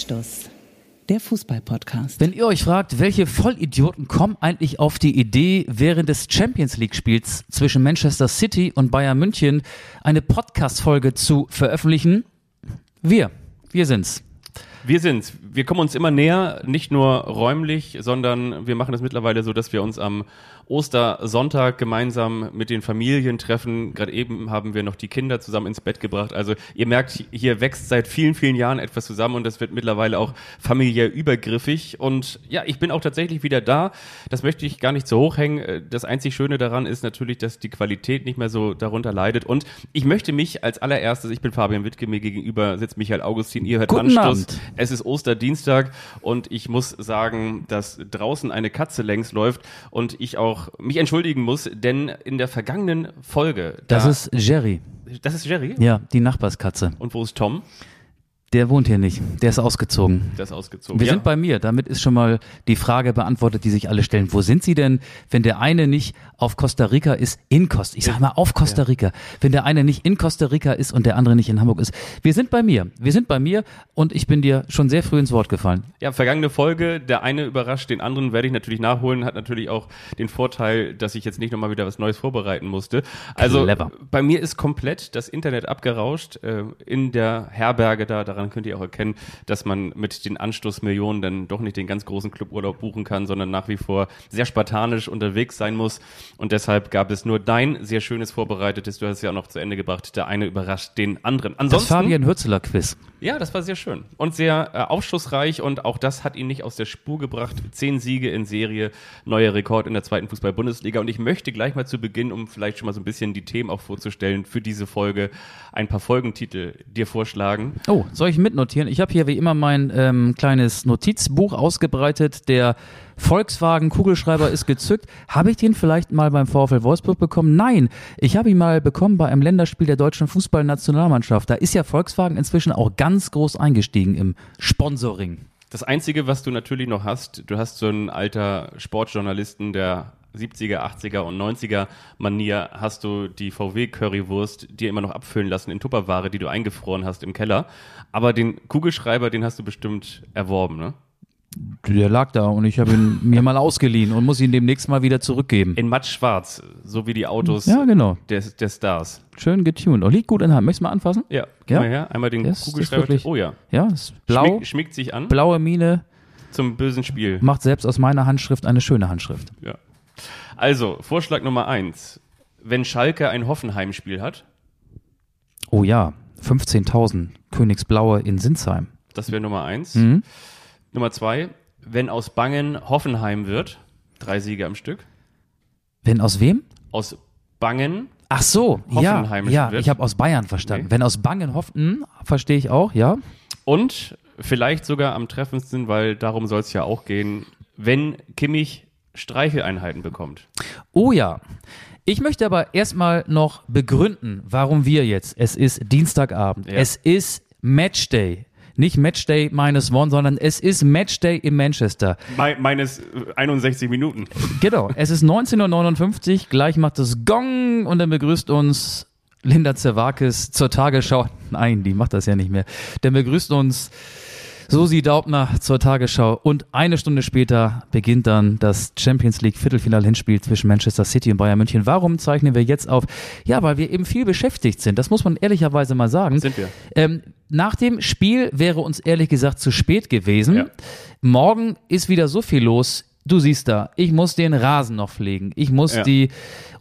Anstoß, der Fußball-Podcast. Wenn ihr euch fragt, welche Vollidioten kommen eigentlich auf die Idee, während des Champions League-Spiels zwischen Manchester City und Bayern München eine Podcast-Folge zu veröffentlichen, wir, wir sind's. Wir sind's. Wir kommen uns immer näher, nicht nur räumlich, sondern wir machen es mittlerweile so, dass wir uns am Ostersonntag gemeinsam mit den Familien treffen. Gerade eben haben wir noch die Kinder zusammen ins Bett gebracht. Also ihr merkt, hier wächst seit vielen, vielen Jahren etwas zusammen und das wird mittlerweile auch familiär übergriffig. Und ja, ich bin auch tatsächlich wieder da. Das möchte ich gar nicht so hochhängen. Das einzig Schöne daran ist natürlich, dass die Qualität nicht mehr so darunter leidet. Und ich möchte mich als allererstes, ich bin Fabian Wittke, mir gegenüber sitzt Michael Augustin, ihr hört Guten Anstoß. Abend. Es ist Osterdienstag und ich muss sagen, dass draußen eine Katze längs läuft und ich auch mich entschuldigen muss, denn in der vergangenen Folge. Das da, ist Jerry. Das ist Jerry? Ja, die Nachbarskatze. Und wo ist Tom? Der wohnt hier nicht. Der ist ausgezogen. Der ist ausgezogen. Wir ja. sind bei mir. Damit ist schon mal die Frage beantwortet, die sich alle stellen. Wo sind Sie denn, wenn der eine nicht auf Costa Rica ist, in Costa, ich sage mal auf Costa Rica, wenn der eine nicht in Costa Rica ist und der andere nicht in Hamburg ist. Wir sind bei mir. Wir sind bei mir und ich bin dir schon sehr früh ins Wort gefallen. Ja, vergangene Folge, der eine überrascht den anderen, werde ich natürlich nachholen, hat natürlich auch den Vorteil, dass ich jetzt nicht nochmal wieder was Neues vorbereiten musste. Also Clever. bei mir ist komplett das Internet abgerauscht äh, in der Herberge da, daran könnt ihr auch erkennen, dass man mit den Anstoßmillionen dann doch nicht den ganz großen Cluburlaub buchen kann, sondern nach wie vor sehr spartanisch unterwegs sein muss. Und deshalb gab es nur dein sehr schönes vorbereitetes, du hast es ja auch noch zu Ende gebracht, der eine überrascht den anderen. Das Ansonsten, Fabian Hürzeler Quiz. ja, das war sehr schön und sehr äh, aufschlussreich und auch das hat ihn nicht aus der Spur gebracht. Zehn Siege in Serie, neuer Rekord in der zweiten Fußball-Bundesliga und ich möchte gleich mal zu Beginn, um vielleicht schon mal so ein bisschen die Themen auch vorzustellen für diese Folge, ein paar Folgentitel dir vorschlagen. Oh, soll ich mitnotieren? Ich habe hier wie immer mein ähm, kleines Notizbuch ausgebreitet. Der Volkswagen Kugelschreiber ist gezückt. Habe ich den vielleicht mal beim VfL Wolfsburg bekommen? Nein, ich habe ihn mal bekommen bei einem Länderspiel der deutschen Fußballnationalmannschaft. Da ist ja Volkswagen inzwischen auch ganz groß eingestiegen im Sponsoring. Das Einzige, was du natürlich noch hast, du hast so einen alter Sportjournalisten der 70er, 80er und 90er Manier, hast du die VW Currywurst dir immer noch abfüllen lassen in Tupperware, die du eingefroren hast im Keller. Aber den Kugelschreiber, den hast du bestimmt erworben, ne? Der lag da und ich habe ihn mir mal ausgeliehen und muss ihn demnächst mal wieder zurückgeben. In matt schwarz, so wie die Autos Ja, genau. der, der Stars. Schön getuned. Oh, liegt gut in der Hand. Möchtest du mal anfassen? Ja, gib Ja. mal her, einmal den ist- Kugelschreiber. wirklich- oh ja. Ja, ist blau, Schmieg, schmiegt sich an blaue Mine, zum bösen Spiel. macht selbst aus meiner Handschrift eine schöne Handschrift. Ja. Also, Vorschlag Nummer eins. Wenn Schalke ein Hoffenheim-Spiel hat, Oh ja, 15.000 Königsblaue in Sinsheim. das wäre Nummer eins. Mhm. Nummer zwei, wenn aus Bangen Hoffenheim wird, drei Siege am Stück. Wenn aus wem? Aus Bangen, Ach so, ja, Hoffenheim ja, wird. ich habe aus Bayern verstanden. Nee. Wenn aus Bangenhofen, verstehe ich auch, ja. und vielleicht sogar am treffendsten, weil darum soll es ja auch gehen, wenn Kimmich Streicheleinheiten bekommt. Oh ja. Ich möchte aber erstmal noch begründen, warum wir jetzt, es ist Dienstagabend, Ja. es ist Matchday. Nicht Matchday minus one, sondern es ist Matchday in Manchester. Me meines äh, 61 Minuten. Genau, es ist 19.59 Uhr, gleich macht es Gong und dann begrüßt uns Linda Zerwakis zur Tagesschau. Nein, die macht das ja nicht mehr. Dann begrüßt uns Susi Daubner zur Tagesschau und eine Stunde später beginnt dann das Champions League Viertelfinal-Hinspiel zwischen Manchester City und Bayern München. Warum zeichnen wir jetzt auf? Ja, weil wir eben viel beschäftigt sind. Das muss man ehrlicherweise mal sagen. Sind wir. Ähm, nach dem Spiel wäre uns ehrlich gesagt zu spät gewesen. Ja. Morgen ist wieder so viel los. Du siehst da, ich muss den Rasen noch pflegen. Ich muss Ja. die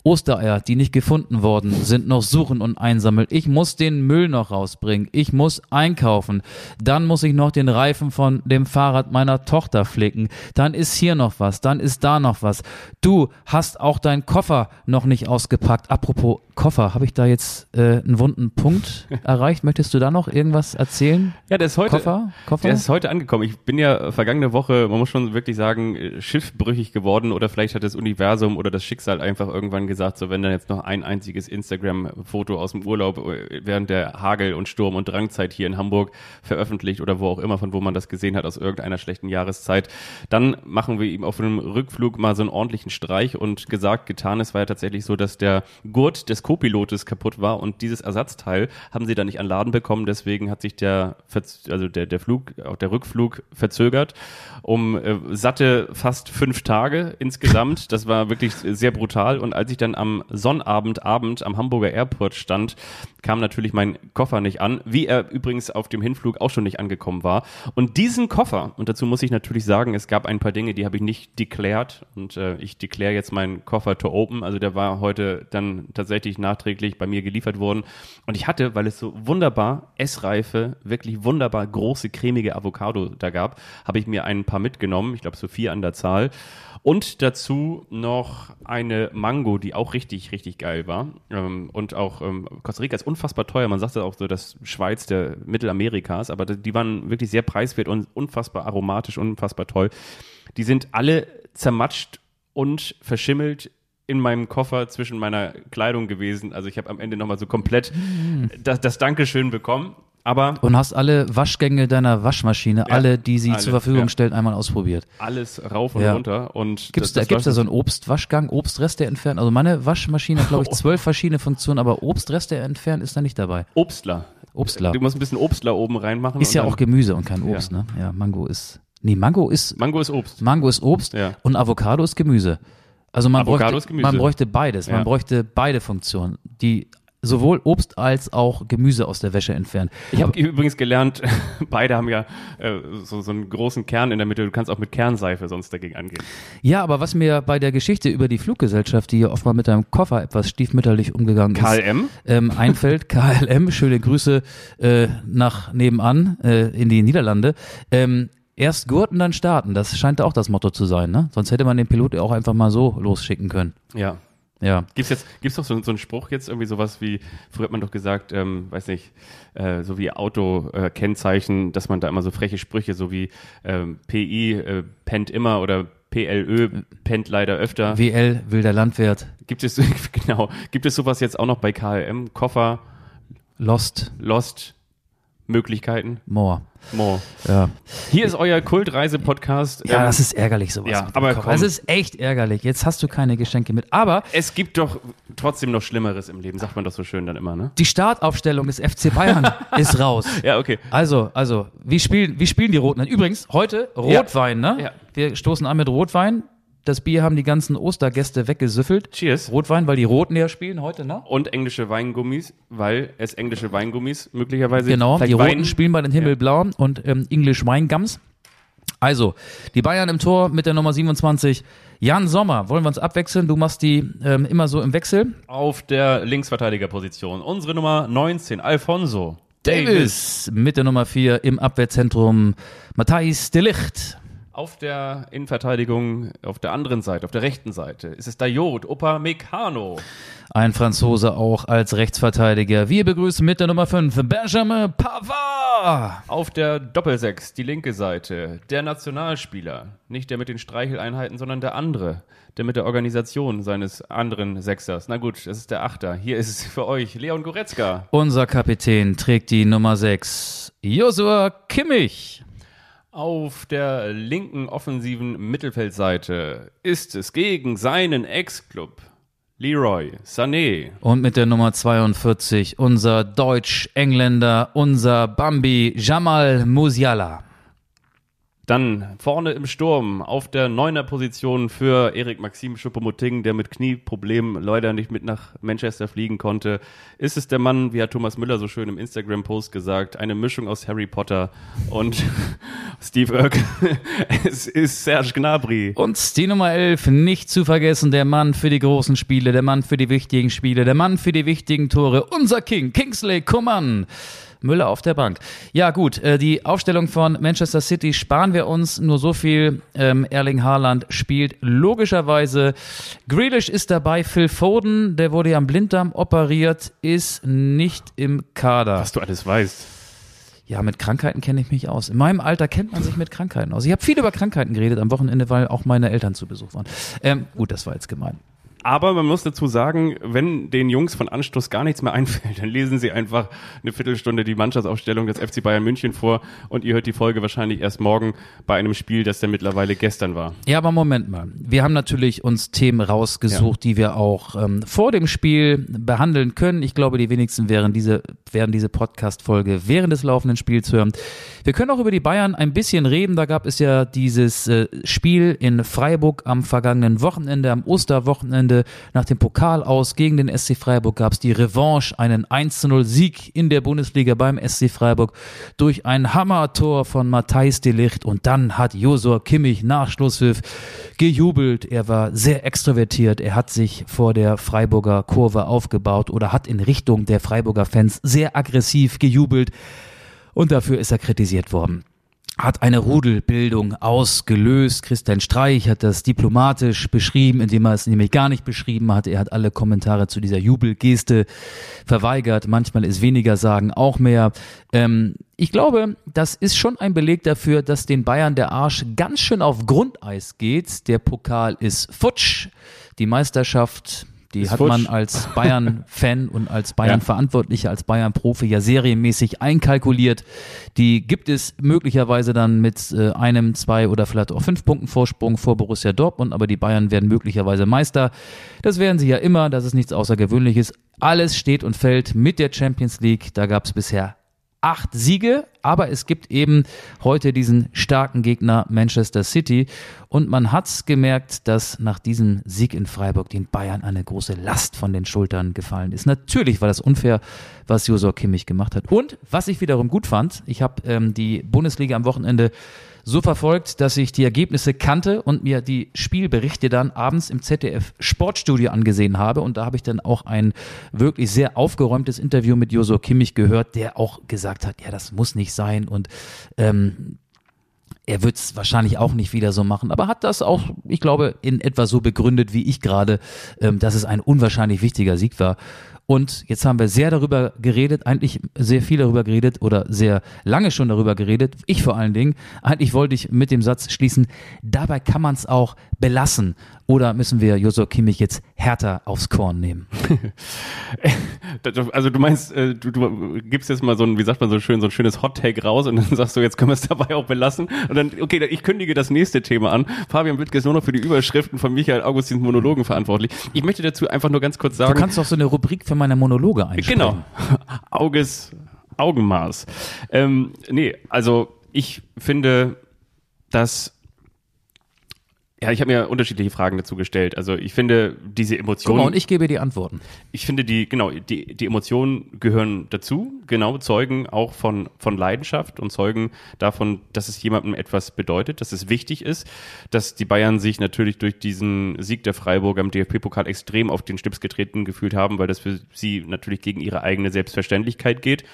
Ostereier, die nicht gefunden worden sind, noch suchen und einsammeln. Ich muss den Müll noch rausbringen. Ich muss einkaufen. Dann muss ich noch den Reifen von dem Fahrrad meiner Tochter flicken. Dann ist hier noch was. Dann ist da noch was. Du hast auch deinen Koffer noch nicht ausgepackt. Apropos Koffer, habe ich da jetzt äh, einen wunden Punkt erreicht? Möchtest du da noch irgendwas erzählen? Ja, der ist heute. Koffer? Koffer? Der ist heute angekommen. Ich bin ja äh, vergangene Woche, man muss schon wirklich sagen, äh, schiffbrüchig geworden oder vielleicht hat das Universum oder das Schicksal einfach irgendwann gesagt, so wenn dann jetzt noch ein einziges Instagram-Foto aus dem Urlaub äh, während der Hagel- und Sturm- und Drangzeit hier in Hamburg veröffentlicht oder wo auch immer, von wo man das gesehen hat aus irgendeiner schlechten Jahreszeit, dann machen wir ihm auf einem Rückflug mal so einen ordentlichen Streich und gesagt, getan, es war ja tatsächlich so, dass der Gurt des Co-Pilotes kaputt war und dieses Ersatzteil haben sie dann nicht an Laden bekommen, deswegen hat sich der, also der, der Flug, auch der Rückflug verzögert um äh, satte fast fünf Tage insgesamt. Das war wirklich sehr brutal. Und als ich dann am Sonnabend, Abend am Hamburger Airport stand, kam natürlich mein Koffer nicht an, wie er übrigens auf dem Hinflug auch schon nicht angekommen war. Und diesen Koffer, und dazu muss ich natürlich sagen, es gab ein paar Dinge, die habe ich nicht deklärt und äh, ich dekläre jetzt meinen Koffer to open. Also der war heute dann tatsächlich nachträglich bei mir geliefert worden. Und ich hatte, weil es so wunderbar essreife, wirklich wunderbar große, cremige Avocado da gab, habe ich mir ein paar mitgenommen. Ich glaube so vier an der Zahl. Und dazu noch eine Mango, die auch richtig, richtig geil war. Ähm, und auch ähm, Costa Rica ist unfassbar teuer. Man sagt ja auch so, das Schweiz der Mittelamerikas, aber die waren wirklich sehr preiswert und unfassbar aromatisch, unfassbar toll. Die sind alle zermatscht und verschimmelt in meinem Koffer zwischen meiner Kleidung gewesen. Also ich habe am Ende nochmal so komplett das, das Dankeschön bekommen. Aber Und hast alle Waschgänge deiner Waschmaschine, Ja, alle, die sie alle, zur Verfügung ja. stellt, einmal ausprobiert. alles rauf und Ja. runter. Und Gibt's das- da, gibt's da so einen Obstwaschgang, Obstreste entfernen? Also meine Waschmaschine hat, glaube ich, zwölf verschiedene Funktionen, aber Obstreste entfernen ist da nicht dabei. Obstler. Obstler. Du musst ein bisschen Obstler oben reinmachen. Ist ja auch Gemüse und kein Obst, ne? Ja, Mango ist. Nee, Mango ist. Mango ist Obst. Mango ist Obst Ja. und Avocado ist Gemüse. Also man, Avocado bräuchte, ist Gemüse. man bräuchte beides. Man bräuchte beide Funktionen, die sowohl Obst als auch Gemüse aus der Wäsche entfernen. Ich habe übrigens gelernt, beide haben ja äh, so, so einen großen Kern in der Mitte. Du kannst auch mit Kernseife sonst dagegen angehen. Ja, aber was mir bei der Geschichte über die Fluggesellschaft, die hier oft mal mit deinem Koffer etwas stiefmütterlich umgegangen ist, KLM? ähm, einfällt, KLM, schöne Grüße äh, nach nebenan äh, in die Niederlande. Ähm, erst gurten, dann starten. Das scheint auch das Motto zu sein, ne? Sonst hätte man den Pilot ja auch einfach mal so losschicken können. Ja. Ja. Gibt's jetzt, gibt's doch so, so einen Spruch jetzt irgendwie sowas wie, früher hat man doch gesagt, ähm, weiß nicht, äh, so wie Auto-Kennzeichen, dass man da immer so freche Sprüche, so wie ähm, PI äh, pennt immer oder PLÖ pennt leider öfter. WL, wilder Landwirt, Gibt es, genau, gibt es sowas jetzt auch noch bei KLM? Koffer, Lost, Lost, Möglichkeiten? More. More. Ja. Hier ist euer Kultreise-Podcast. Ja, Ähm, das ist ärgerlich sowas. Ja, aber komm. Das ist echt ärgerlich. Jetzt hast du keine Geschenke mit. Aber es gibt doch trotzdem noch Schlimmeres im Leben, sagt man doch so schön dann immer, ne? die Startaufstellung des FC Bayern ist raus. Ja, okay. Also, also, wie spielen, wie spielen die Roten? Übrigens, heute Rotwein, ne? Ja. Wir stoßen an mit Rotwein. Das Bier haben die ganzen Ostergäste weggesüffelt. Cheers. Rotwein, weil die Roten ja spielen heute, ne? Und englische Weingummis, weil es englische Weingummis möglicherweise. Genau, die Roten Wein- spielen bei den Himmelblauen und ähm, English Weingums. Also, die Bayern im Tor mit der Nummer 27. Jan Sommer, wollen wir uns abwechseln? Du machst die ähm, immer so im Wechsel. Auf der Linksverteidigerposition. Unsere Nummer 19, Alfonso. Davis mit der Nummer 4 im Abwehrzentrum. Matthijs de Licht. Auf der Innenverteidigung, auf der anderen Seite, auf der rechten Seite, ist es Dayot, Opa Meccano. Ein Franzose auch als Rechtsverteidiger. Wir begrüßen mit der Nummer 5 Benjamin Pavard. Auf der Doppelsechs, die linke Seite, der Nationalspieler. Nicht der mit den Streicheleinheiten, sondern der andere. Der mit der Organisation seines anderen Sechsers. Na gut, das ist der Achter. Hier ist es für euch, Leon Goretzka. Unser Kapitän trägt die Nummer 6. Joshua Kimmich. Auf der linken offensiven Mittelfeldseite ist es gegen seinen Ex-Club Leroy Sané. Und mit der Nummer 42 unser Deutsch-Engländer, unser Bambi Jamal Musiala. Dann vorne im Sturm auf der neuner Position für Erik Maxim Schuppomoting, der mit Knieproblemen leider nicht mit nach Manchester fliegen konnte, ist es der Mann, wie hat Thomas Müller so schön im Instagram-Post gesagt, eine Mischung aus Harry Potter und Steve Irk. es ist Serge Gnabry. Und die Nummer 11, nicht zu vergessen, der Mann für die großen Spiele, der Mann für die wichtigen Spiele, der Mann für die wichtigen Tore, unser King, Kingsley Coman. Müller auf der Bank. Ja gut, äh, die Aufstellung von Manchester City sparen wir uns nur so viel. Ähm, Erling Haaland spielt logischerweise. Grealish ist dabei. Phil Foden, der wurde ja am Blinddarm operiert, ist nicht im Kader. Was du alles weißt. Ja, mit Krankheiten kenne ich mich aus. In meinem Alter kennt man sich mit Krankheiten aus. Ich habe viel über Krankheiten geredet am Wochenende, weil auch meine Eltern zu Besuch waren. Ähm, gut, das war jetzt gemein. Aber man muss dazu sagen, wenn den Jungs von Anstoß gar nichts mehr einfällt, dann lesen sie einfach eine Viertelstunde die Mannschaftsaufstellung des FC Bayern München vor und ihr hört die Folge wahrscheinlich erst morgen bei einem Spiel, das dann mittlerweile gestern war. Ja, aber Moment mal. Wir haben natürlich uns Themen rausgesucht, ja. die wir auch ähm, vor dem Spiel behandeln können. Ich glaube, die wenigsten werden diese, werden diese Podcast-Folge während des laufenden Spiels hören. Wir können auch über die Bayern ein bisschen reden. Da gab es ja dieses äh, Spiel in Freiburg am vergangenen Wochenende, am Osterwochenende. Nach dem Pokal aus gegen den SC Freiburg gab es die Revanche, einen 1-0 Sieg in der Bundesliga beim SC Freiburg durch ein Hammertor von Matthijs de Licht. Und dann hat Josua Kimmich nach Schlusspfiff gejubelt. Er war sehr extrovertiert. Er hat sich vor der Freiburger Kurve aufgebaut oder hat in Richtung der Freiburger Fans sehr aggressiv gejubelt und dafür ist er kritisiert worden hat eine Rudelbildung ausgelöst. Christian Streich hat das diplomatisch beschrieben, indem er es nämlich gar nicht beschrieben hat. Er hat alle Kommentare zu dieser Jubelgeste verweigert. Manchmal ist weniger sagen auch mehr. Ähm, ich glaube, das ist schon ein Beleg dafür, dass den Bayern der Arsch ganz schön auf Grundeis geht. Der Pokal ist futsch. Die Meisterschaft die ist hat futsch. man als Bayern-Fan und als Bayern-Verantwortlicher, als Bayern-Profi ja serienmäßig einkalkuliert. Die gibt es möglicherweise dann mit äh, einem, zwei oder vielleicht auch fünf Punkten Vorsprung vor Borussia Dortmund, aber die Bayern werden möglicherweise Meister. Das werden sie ja immer, das ist nichts Außergewöhnliches. Alles steht und fällt mit der Champions League. Da gab es bisher acht Siege, aber es gibt eben heute diesen starken Gegner Manchester City und man hat's gemerkt, dass nach diesem Sieg in Freiburg den Bayern eine große Last von den Schultern gefallen ist. Natürlich war das unfair, was Josor Kimmich gemacht hat und was ich wiederum gut fand, ich habe ähm, die Bundesliga am Wochenende so verfolgt, dass ich die Ergebnisse kannte und mir die Spielberichte dann abends im ZDF Sportstudio angesehen habe. Und da habe ich dann auch ein wirklich sehr aufgeräumtes Interview mit Joso Kimmich gehört, der auch gesagt hat, ja, das muss nicht sein und ähm, er wird es wahrscheinlich auch nicht wieder so machen, aber hat das auch, ich glaube, in etwa so begründet wie ich gerade, ähm, dass es ein unwahrscheinlich wichtiger Sieg war. Und jetzt haben wir sehr darüber geredet, eigentlich sehr viel darüber geredet oder sehr lange schon darüber geredet. Ich vor allen Dingen. Eigentlich wollte ich mit dem Satz schließen, dabei kann man es auch belassen. Oder müssen wir Josua Kimmich jetzt härter aufs Korn nehmen? also du meinst, äh, du, du gibst jetzt mal so ein, wie sagt man so schön, so ein schönes Hot-Take raus und dann sagst du, jetzt können wir es dabei auch belassen. Und dann, okay, ich kündige das nächste Thema an. Fabian Wittke ist nur noch für die Überschriften von Michael Augustins Monologen verantwortlich. Ich möchte dazu einfach nur ganz kurz sagen. Du kannst doch so eine Rubrik für meine Monologe einsprechen. Genau. Auges, Augenmaß. Ähm, nee, also ich finde, dass ja, ich habe mir unterschiedliche Fragen dazu gestellt. Also ich finde diese Emotionen. Guck mal, und ich gebe die Antworten. Ich finde die, genau, die, die Emotionen gehören dazu, genau, zeugen auch von, von Leidenschaft und zeugen davon, dass es jemandem etwas bedeutet, dass es wichtig ist, dass die Bayern sich natürlich durch diesen Sieg der Freiburger im DFB-Pokal extrem auf den Stips getreten gefühlt haben, weil das für sie natürlich gegen ihre eigene Selbstverständlichkeit geht.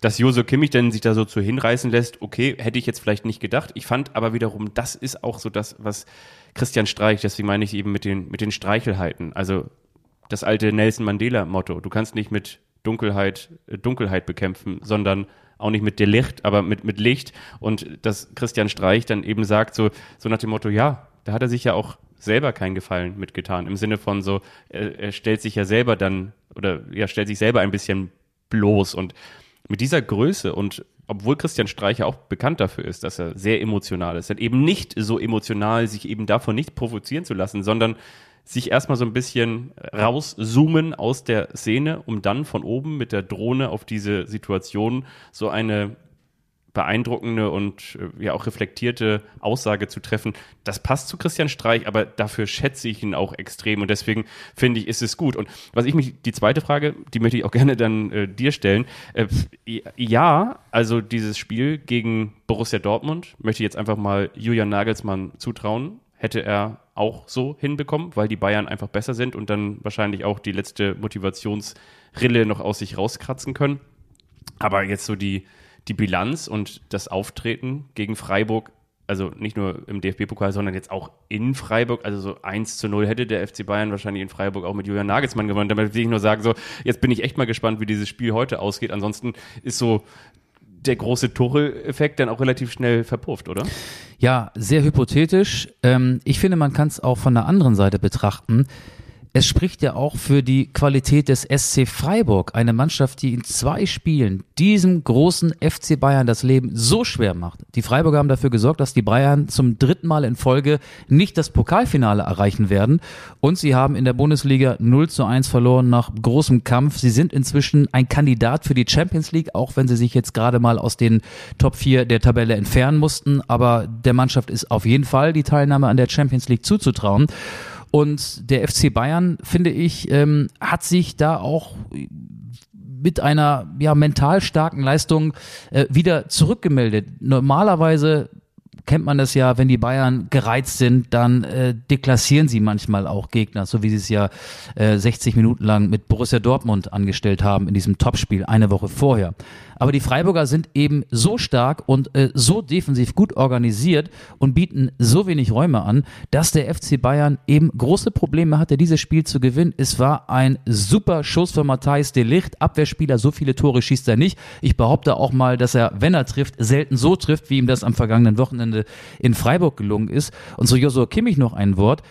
Dass Joso Kimmich dann sich da so zu hinreißen lässt, okay, hätte ich jetzt vielleicht nicht gedacht. Ich fand aber wiederum, das ist auch so das, was Christian Streich, deswegen meine ich eben mit den, mit den Streichelheiten. Also das alte Nelson Mandela-Motto. Du kannst nicht mit Dunkelheit, äh, Dunkelheit bekämpfen, sondern auch nicht mit der Licht, aber mit, mit Licht. Und dass Christian Streich dann eben sagt, so, so nach dem Motto, ja, da hat er sich ja auch selber keinen Gefallen mitgetan. Im Sinne von so, er, er stellt sich ja selber dann, oder ja, stellt sich selber ein bisschen bloß. Und mit dieser Größe und obwohl Christian Streicher auch bekannt dafür ist, dass er sehr emotional ist, eben nicht so emotional, sich eben davon nicht provozieren zu lassen, sondern sich erstmal so ein bisschen rauszoomen aus der Szene, um dann von oben mit der Drohne auf diese Situation so eine beeindruckende und äh, ja auch reflektierte Aussage zu treffen. Das passt zu Christian Streich, aber dafür schätze ich ihn auch extrem und deswegen finde ich, ist es gut. Und was ich mich, die zweite Frage, die möchte ich auch gerne dann äh, dir stellen. Äh, ja, also dieses Spiel gegen Borussia Dortmund möchte ich jetzt einfach mal Julian Nagelsmann zutrauen. Hätte er auch so hinbekommen, weil die Bayern einfach besser sind und dann wahrscheinlich auch die letzte Motivationsrille noch aus sich rauskratzen können. Aber jetzt so die, die Bilanz und das Auftreten gegen Freiburg, also nicht nur im DFB-Pokal, sondern jetzt auch in Freiburg, also so 1 zu 0 hätte der FC Bayern wahrscheinlich in Freiburg auch mit Julian Nagelsmann gewonnen. Damit will ich nur sagen, so, jetzt bin ich echt mal gespannt, wie dieses Spiel heute ausgeht. Ansonsten ist so der große Tuchel-Effekt dann auch relativ schnell verpufft, oder? Ja, sehr hypothetisch. Ähm, ich finde, man kann es auch von der anderen Seite betrachten. Es spricht ja auch für die Qualität des SC Freiburg, eine Mannschaft, die in zwei Spielen diesem großen FC Bayern das Leben so schwer macht. Die Freiburger haben dafür gesorgt, dass die Bayern zum dritten Mal in Folge nicht das Pokalfinale erreichen werden und sie haben in der Bundesliga 0 zu 1 verloren nach großem Kampf. Sie sind inzwischen ein Kandidat für die Champions League, auch wenn sie sich jetzt gerade mal aus den Top 4 der Tabelle entfernen mussten, aber der Mannschaft ist auf jeden Fall die Teilnahme an der Champions League zuzutrauen. Und der FC Bayern, finde ich, ähm, hat sich da auch mit einer ja, mental starken Leistung äh, wieder zurückgemeldet. Normalerweise kennt man das ja, wenn die Bayern gereizt sind, dann äh, deklassieren sie manchmal auch Gegner, so wie sie es ja äh, 60 Minuten lang mit Borussia Dortmund angestellt haben in diesem Topspiel eine Woche vorher. Aber die Freiburger sind eben so stark und äh, so defensiv gut organisiert und bieten so wenig Räume an, dass der FC Bayern eben große Probleme hatte, dieses Spiel zu gewinnen. Es war ein super Schuss für Matthijs de Licht. Abwehrspieler, so viele Tore schießt er nicht. Ich behaupte auch mal, dass er, wenn er trifft, selten so trifft, wie ihm das am vergangenen Wochenende in Freiburg gelungen ist. Und so Josua Kimmich noch ein Wort.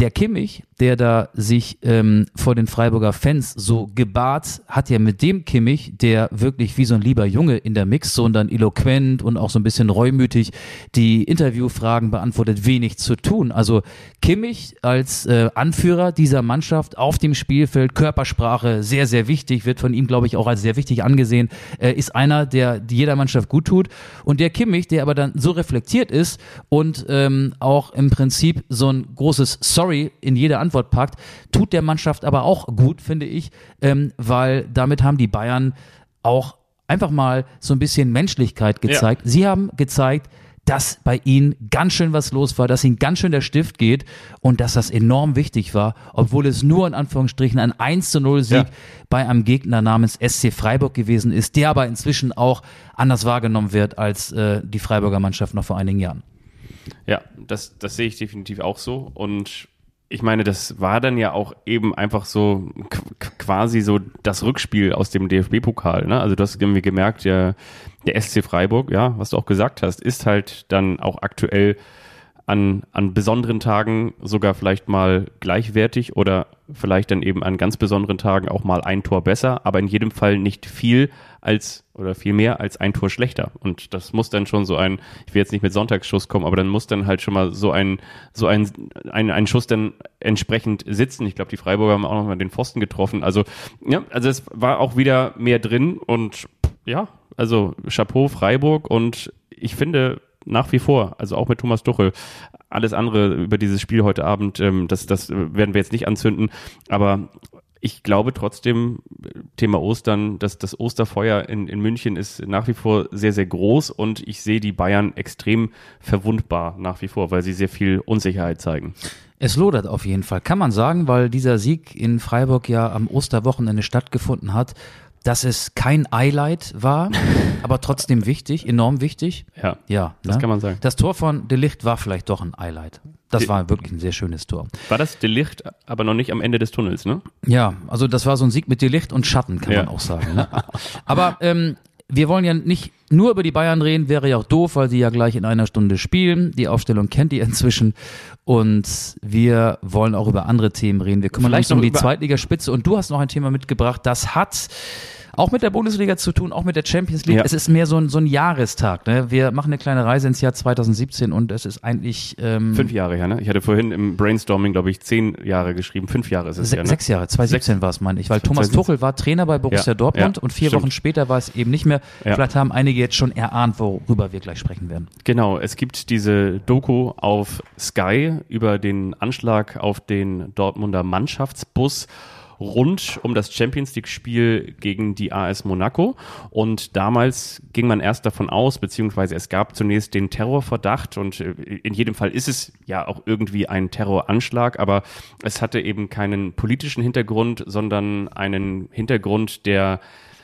Der Kimmich, der da sich ähm, vor den Freiburger Fans so gebahrt, hat ja mit dem Kimmich, der wirklich wie so ein lieber Junge in der Mixzone dann eloquent und auch so ein bisschen reumütig die Interviewfragen beantwortet, wenig zu tun. Also Kimmich als äh, Anführer dieser Mannschaft auf dem Spielfeld, Körpersprache sehr, sehr wichtig, wird von ihm, glaube ich, auch als sehr wichtig angesehen, äh, ist einer, der jeder Mannschaft gut tut. Und der Kimmich, der aber dann so reflektiert ist und ähm, auch im Prinzip so ein großes Sorry in jeder Antwort packt, tut der Mannschaft aber auch gut, finde ich, ähm, weil damit haben die Bayern auch einfach mal so ein bisschen Menschlichkeit gezeigt. Ja. Sie haben gezeigt, dass bei ihnen ganz schön was los war, dass ihnen ganz schön der Stift geht und dass das enorm wichtig war, obwohl es nur in Anführungsstrichen ein 1 zu 0 Sieg ja. bei einem Gegner namens SC Freiburg gewesen ist, der aber inzwischen auch anders wahrgenommen wird als äh, die Freiburger Mannschaft noch vor einigen Jahren. Ja, das, das sehe ich definitiv auch so und ich meine, das war dann ja auch eben einfach so quasi so das Rückspiel aus dem DFB-Pokal. Ne? Also du hast irgendwie gemerkt, der, der SC Freiburg, ja, was du auch gesagt hast, ist halt dann auch aktuell an, an besonderen Tagen sogar vielleicht mal gleichwertig oder vielleicht dann eben an ganz besonderen Tagen auch mal ein Tor besser, aber in jedem Fall nicht viel als oder viel mehr als ein Tor schlechter. Und das muss dann schon so ein, ich will jetzt nicht mit Sonntagsschuss kommen, aber dann muss dann halt schon mal so ein, so ein, ein, ein Schuss dann entsprechend sitzen. Ich glaube, die Freiburger haben auch noch mal den Pfosten getroffen. Also, ja, also es war auch wieder mehr drin und ja, also Chapeau Freiburg und ich finde, nach wie vor, also auch mit Thomas Tuchel. Alles andere über dieses Spiel heute Abend, ähm, das, das werden wir jetzt nicht anzünden, aber ich glaube trotzdem, Thema Ostern, dass das Osterfeuer in, in München ist nach wie vor sehr, sehr groß und ich sehe die Bayern extrem verwundbar nach wie vor, weil sie sehr viel Unsicherheit zeigen. Es lodert auf jeden Fall, kann man sagen, weil dieser Sieg in Freiburg ja am Osterwochenende stattgefunden hat dass es kein Highlight war, aber trotzdem wichtig, enorm wichtig. Ja, ja das ne? kann man sagen. Das Tor von Delicht war vielleicht doch ein Highlight. Das De war wirklich ein sehr schönes Tor. War das Delicht, aber noch nicht am Ende des Tunnels, ne? Ja, also das war so ein Sieg mit Delicht und Schatten, kann ja. man auch sagen. Ne? Aber ähm, wir wollen ja nicht nur über die Bayern reden, wäre ja auch doof, weil sie ja gleich in einer Stunde spielen. Die Aufstellung kennt ihr inzwischen. Und wir wollen auch über andere Themen reden. Wir kümmern uns um die Zweitligaspitze und du hast noch ein Thema mitgebracht. Das hat auch mit der Bundesliga zu tun, auch mit der Champions League. Ja. Es ist mehr so ein, so ein Jahrestag. Ne? Wir machen eine kleine Reise ins Jahr 2017 und es ist eigentlich ähm, fünf Jahre her. Ne? Ich hatte vorhin im Brainstorming, glaube ich, zehn Jahre geschrieben. Fünf Jahre ist es Se ja. Ne? Sechs Jahre, 2017 war es, meine ich, weil Thomas Tuchel war Trainer bei Borussia ja. Dortmund ja. und vier Stimmt. Wochen später war es eben nicht mehr. Vielleicht haben einige jetzt schon erahnt, worüber wir gleich sprechen werden. Genau, es gibt diese Doku auf Sky über den Anschlag auf den Dortmunder Mannschaftsbus rund um das Champions League-Spiel gegen die AS Monaco. Und damals ging man erst davon aus, beziehungsweise es gab zunächst den Terrorverdacht und äh, in jedem Fall ist es ja auch irgendwie ein Terroranschlag, aber es hatte eben keinen politischen Hintergrund, sondern einen Hintergrund, der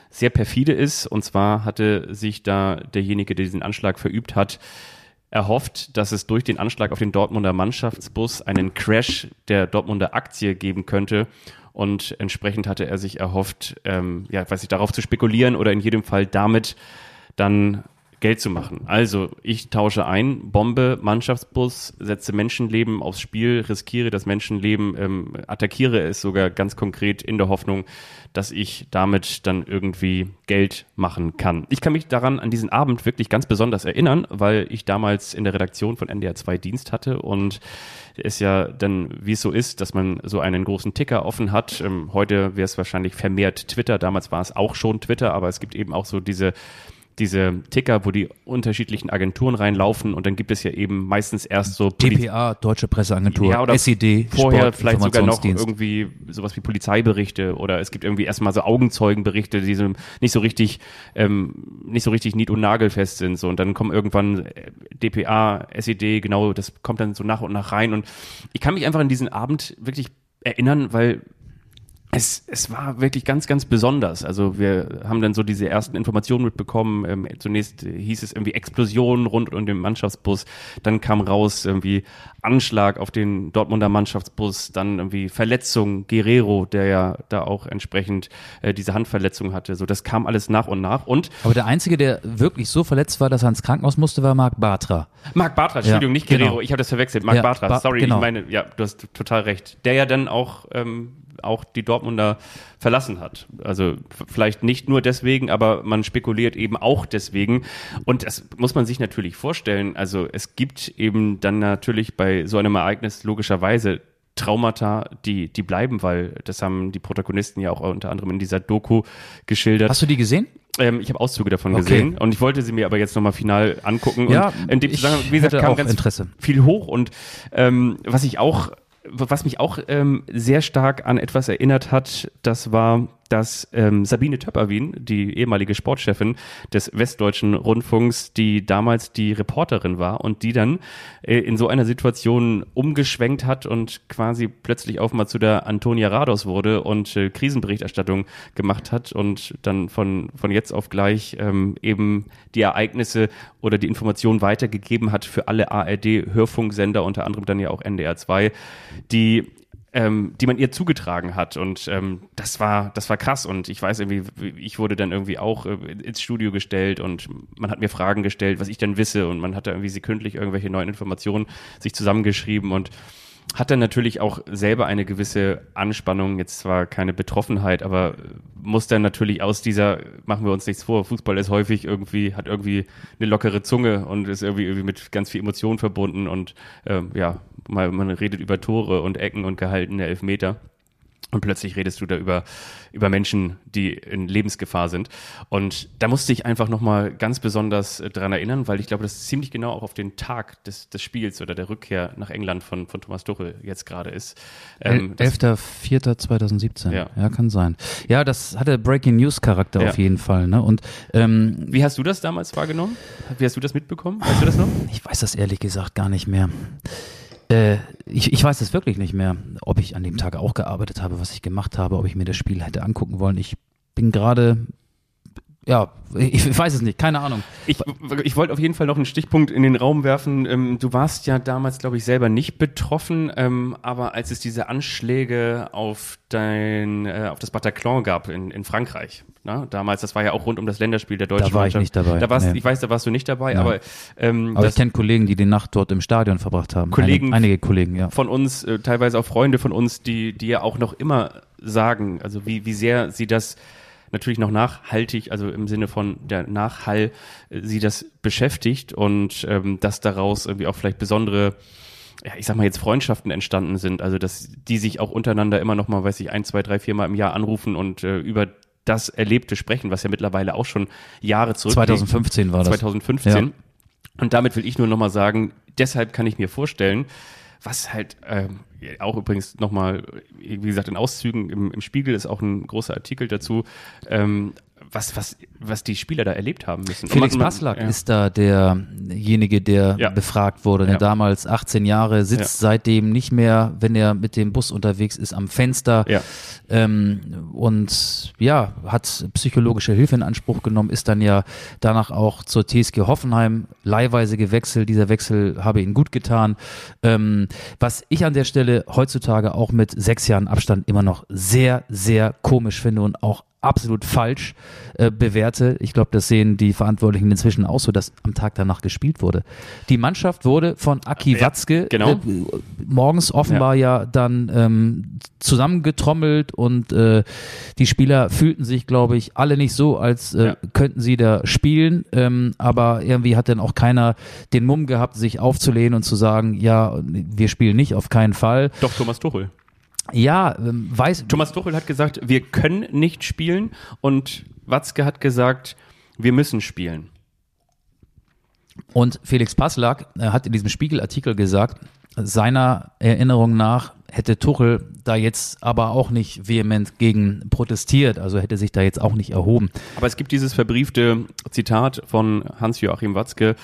sehr perfide ist. Und zwar hatte sich da derjenige, der diesen Anschlag verübt hat, erhofft, dass es durch den Anschlag auf den Dortmunder Mannschaftsbus einen Crash der Dortmunder Aktie geben könnte und entsprechend hatte er sich erhofft, ähm, ja, weiß ich, darauf zu spekulieren oder in jedem Fall damit dann Geld zu machen. Also ich tausche ein, Bombe, Mannschaftsbus, setze Menschenleben aufs Spiel, riskiere das Menschenleben, ähm, attackiere es sogar ganz konkret in der Hoffnung, dass ich damit dann irgendwie Geld machen kann. Ich kann mich daran an diesen Abend wirklich ganz besonders erinnern, weil ich damals in der Redaktion von NDR 2 Dienst hatte und es ja dann, wie es so ist, dass man so einen großen Ticker offen hat. Ähm, heute wäre es wahrscheinlich vermehrt Twitter, damals war es auch schon Twitter, aber es gibt eben auch so diese diese Ticker, wo die unterschiedlichen Agenturen reinlaufen und dann gibt es ja eben meistens erst so DPA, Deutsche Presseagentur, ja, oder SED, vorher Sport, vielleicht sogar noch irgendwie sowas wie Polizeiberichte oder es gibt irgendwie erstmal so Augenzeugenberichte, die so nicht so richtig ähm, nicht so richtig nied- und nagelfest sind so. Und dann kommen irgendwann äh, DPA, SED, genau, das kommt dann so nach und nach rein. Und ich kann mich einfach an diesen Abend wirklich erinnern, weil es, es war wirklich ganz, ganz besonders. Also wir haben dann so diese ersten Informationen mitbekommen. Ähm, zunächst hieß es irgendwie Explosion rund um den Mannschaftsbus. Dann kam raus irgendwie Anschlag auf den Dortmunder Mannschaftsbus. Dann irgendwie Verletzung Guerrero, der ja da auch entsprechend äh, diese Handverletzung hatte. So, das kam alles nach und nach. Und Aber der Einzige, der wirklich so verletzt war, dass er ins Krankenhaus musste, war Marc Bartra. Marc Bartra, Entschuldigung, Ja, nicht Guerrero, genau. ich habe das verwechselt. Marc Ja, Bartra, Ba- sorry, genau. ich meine, ja, du hast total recht. Der ja dann auch, ähm, auch die Dortmunder verlassen hat. Also vielleicht nicht nur deswegen, aber man spekuliert eben auch deswegen. Und das muss man sich natürlich vorstellen. Also es gibt eben dann natürlich bei so einem Ereignis logischerweise Traumata, die, die bleiben, weil das haben die Protagonisten ja auch unter anderem in dieser Doku geschildert. Hast du die gesehen? Ähm, ich habe Auszüge davon Okay. gesehen und ich wollte sie mir aber jetzt nochmal final angucken. Ja, und in dem ich Zusammenhang, wie gesagt, kam auch ganz Interesse. viel hoch und ähm, was ich auch, was mich auch ähm, sehr stark an etwas erinnert hat, das war, dass ähm, Sabine Töpperwien, die ehemalige Sportchefin des Westdeutschen Rundfunks, die damals die Reporterin war und die dann äh, in so einer Situation umgeschwenkt hat und quasi plötzlich auf mal zu der Antonia Rados wurde und äh, Krisenberichterstattung gemacht hat und dann von, von jetzt auf gleich ähm, eben die Ereignisse oder die Informationen weitergegeben hat für alle ARD-Hörfunksender, unter anderem dann ja auch NDR 2, die ähm, die man ihr zugetragen hat. Und ähm, das war das war krass. Und ich weiß irgendwie ich wurde dann irgendwie auch äh, ins Studio gestellt und man hat mir Fragen gestellt was ich dann wisse. Und man hat da irgendwie sekündlich irgendwelche neuen Informationen sich zusammengeschrieben. Und hat dann natürlich auch selber eine gewisse Anspannung, jetzt zwar keine Betroffenheit, aber muss dann natürlich aus dieser, machen wir uns nichts vor, Fußball ist häufig irgendwie, hat irgendwie eine lockere Zunge und ist irgendwie, irgendwie mit ganz viel Emotion verbunden und ähm, ja, mal, man redet über Tore und Ecken und gehaltene Elfmeter. Und plötzlich redest du da über, über Menschen, die in Lebensgefahr sind. Und da musste ich einfach nochmal ganz besonders äh, dran erinnern, weil ich glaube, das ziemlich genau auch auf den Tag des, des Spiels oder der Rückkehr nach England von, von Thomas Tuchel jetzt gerade ist. Ähm, das- 11.04.2017. Ja. Ja. kann sein. Ja, das hatte Breaking News Charakter Ja. auf jeden Fall. Ne? Und ähm, Wie hast du das damals wahrgenommen? Wie hast du das mitbekommen? Weißt du das noch? ich weiß das ehrlich gesagt gar nicht mehr. Äh, ich, ich weiß es wirklich nicht mehr, ob ich an dem Tag auch gearbeitet habe, was ich gemacht habe, ob ich mir das Spiel hätte angucken wollen. Ich bin gerade, ja, ich weiß es nicht, keine Ahnung. Ich, ich wollte auf jeden Fall noch einen Stichpunkt in den Raum werfen. Ähm, du warst ja damals, glaube ich, selber nicht betroffen, ähm, aber als es diese Anschläge auf dein, äh, auf das Bataclan gab in, in Frankreich, ne? damals, das war ja auch rund um das Länderspiel der deutschen Da war ich Mannschaft. nicht dabei, Da warst, nee. Ich weiß, da warst du nicht dabei, Nein. aber, ähm, Aber ich kenne Kollegen, die die Nacht dort im Stadion verbracht haben. Kollegen- Einige, einige Kollegen, ja. von uns, äh, teilweise auch Freunde von uns, die, die ja auch noch immer sagen, also wie, wie sehr sie das natürlich noch nachhaltig, also im Sinne von der Nachhall, äh, sie das beschäftigt und ähm, dass daraus irgendwie auch vielleicht besondere ja, ich sag mal jetzt Freundschaften entstanden sind, also dass die sich auch untereinander immer noch mal, weiß ich, ein, zwei, drei, vier Mal im Jahr anrufen und äh, über das Erlebte sprechen, was ja mittlerweile auch schon Jahre zurück 2015 war das. 2015. Ja. Und damit will ich nur nochmal sagen, deshalb kann ich mir vorstellen, was halt ähm, auch übrigens nochmal, wie gesagt, in Auszügen im, im Spiegel ist auch ein großer Artikel dazu, ähm, was, was, was die Spieler da erlebt haben müssen. Felix Baslak ja. ist da derjenige, der Ja. befragt wurde. Der Ja. damals 18 Jahre, sitzt seitdem nicht mehr, wenn er mit dem Bus unterwegs ist, am Fenster. Ja. Ähm, und ja, hat psychologische Hilfe in Anspruch genommen, ist dann ja danach auch zur TSG Hoffenheim leihweise gewechselt. Dieser Wechsel habe ihn gut getan. Ähm, was ich an der Stelle heutzutage auch mit sechs Jahren Abstand immer noch sehr, sehr komisch finde und auch absolut falsch äh, bewerte. Ich glaube, das sehen die Verantwortlichen inzwischen auch so, dass am Tag danach gespielt wurde. Die Mannschaft wurde von Aki Ja, Watzke genau. äh, morgens offenbar ja, dann ähm, zusammengetrommelt und äh, die Spieler fühlten sich, glaube ich, alle nicht so, als äh, Ja. könnten sie da spielen. Ähm, aber irgendwie hat dann auch keiner den Mumm gehabt, sich aufzulehnen und zu sagen, ja, wir spielen nicht, auf keinen Fall. Doch, Thomas Tuchel. Ja, ähm, weiß, Thomas Tuchel hat gesagt, wir können nicht spielen und Watzke hat gesagt, wir müssen spielen. Und Felix Passlack äh, hat in diesem Spiegelartikel gesagt, seiner Erinnerung nach hätte Tuchel da jetzt aber auch nicht vehement gegen protestiert, also hätte sich da jetzt auch nicht erhoben. Aber es gibt dieses verbriefte Zitat von Hans-Joachim Watzke,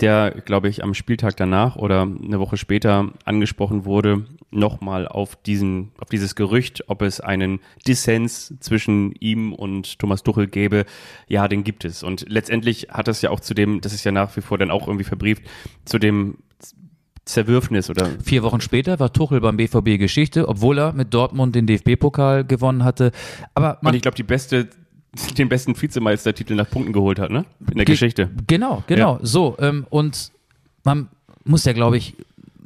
der, glaube ich, am Spieltag danach oder eine Woche später angesprochen wurde, nochmal auf diesen, auf dieses Gerücht, ob es einen Dissens zwischen ihm und Thomas Tuchel gäbe. Ja, den gibt es. Und letztendlich hat es ja auch zu dem, das ist ja nach wie vor dann auch irgendwie verbrieft, zu dem Zerwürfnis oder Vier Wochen später war Tuchel beim BVB Geschichte, obwohl er mit Dortmund den DFB-Pokal gewonnen hatte. Aber und man, ich glaube, die beste, den besten Vizemeistertitel nach Punkten geholt hat, ne? In der Ge- Geschichte. Genau, genau. So, ähm, und man muss ja, glaube ich,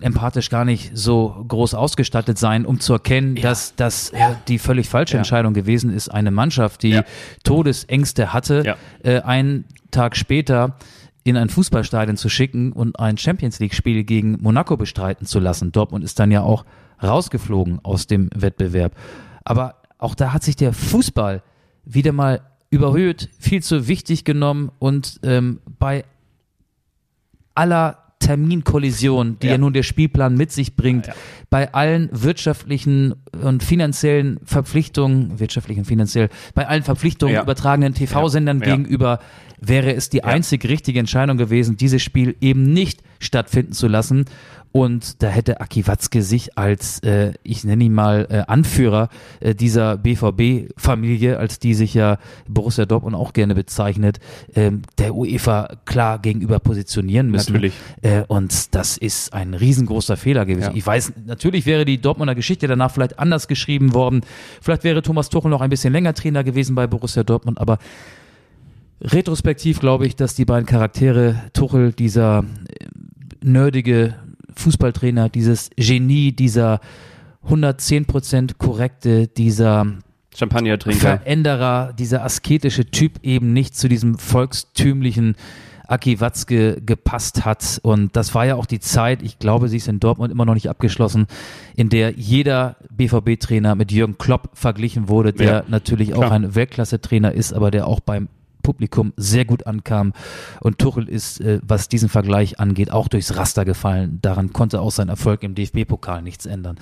empathisch gar nicht so groß ausgestattet sein, um zu erkennen, dass das äh, die völlig falsche Ja. Entscheidung gewesen ist, eine Mannschaft, die Ja. Todesängste hatte, Ja. äh, einen Tag später in ein Fußballstadion zu schicken und ein Champions League-Spiel gegen Monaco bestreiten zu lassen. Dortmund ist dann ja auch rausgeflogen aus dem Wettbewerb. Aber auch da hat sich der Fußball wieder mal überhöht, viel zu wichtig genommen und ähm, bei aller Terminkollision, die ja. Ja. nun der Spielplan mit sich bringt, Ja, ja. bei allen wirtschaftlichen und finanziellen Verpflichtungen, wirtschaftlich und finanziell, bei allen Verpflichtungen übertragenen TV-Sendern gegenüber, wäre es die einzig richtige Entscheidung gewesen, dieses Spiel eben nicht stattfinden zu lassen. Und da hätte Aki Watzke sich als, äh, ich nenne ihn mal, äh, Anführer äh, dieser BVB-Familie, als die sich ja Borussia Dortmund auch gerne bezeichnet, ähm, der UEFA klar gegenüber positionieren müssen. Natürlich. Äh, und das ist ein riesengroßer Fehler gewesen. Ja. Ich weiß, natürlich wäre die Dortmunder Geschichte danach vielleicht anders geschrieben worden. Vielleicht wäre Thomas Tuchel noch ein bisschen länger Trainer gewesen bei Borussia Dortmund, aber retrospektiv glaube ich, dass die beiden Charaktere Tuchel, dieser äh, nerdige Fußballtrainer, dieses Genie, dieser 110% korrekte, dieser Champagnertrinker. Veränderer, dieser asketische Typ eben nicht zu diesem volkstümlichen Aki Watzke gepasst hat. Und das war ja auch die Zeit, ich glaube, sie ist in Dortmund immer noch nicht abgeschlossen, in der jeder BVB-Trainer mit Jürgen Klopp verglichen wurde, der Ja, natürlich auch klar. ein Weltklasse-Trainer ist, aber der auch beim Publikum sehr gut ankam. Und Tuchel ist, äh, was diesen Vergleich angeht, auch durchs Raster gefallen. Daran konnte auch sein Erfolg im DFB-Pokal nichts ändern.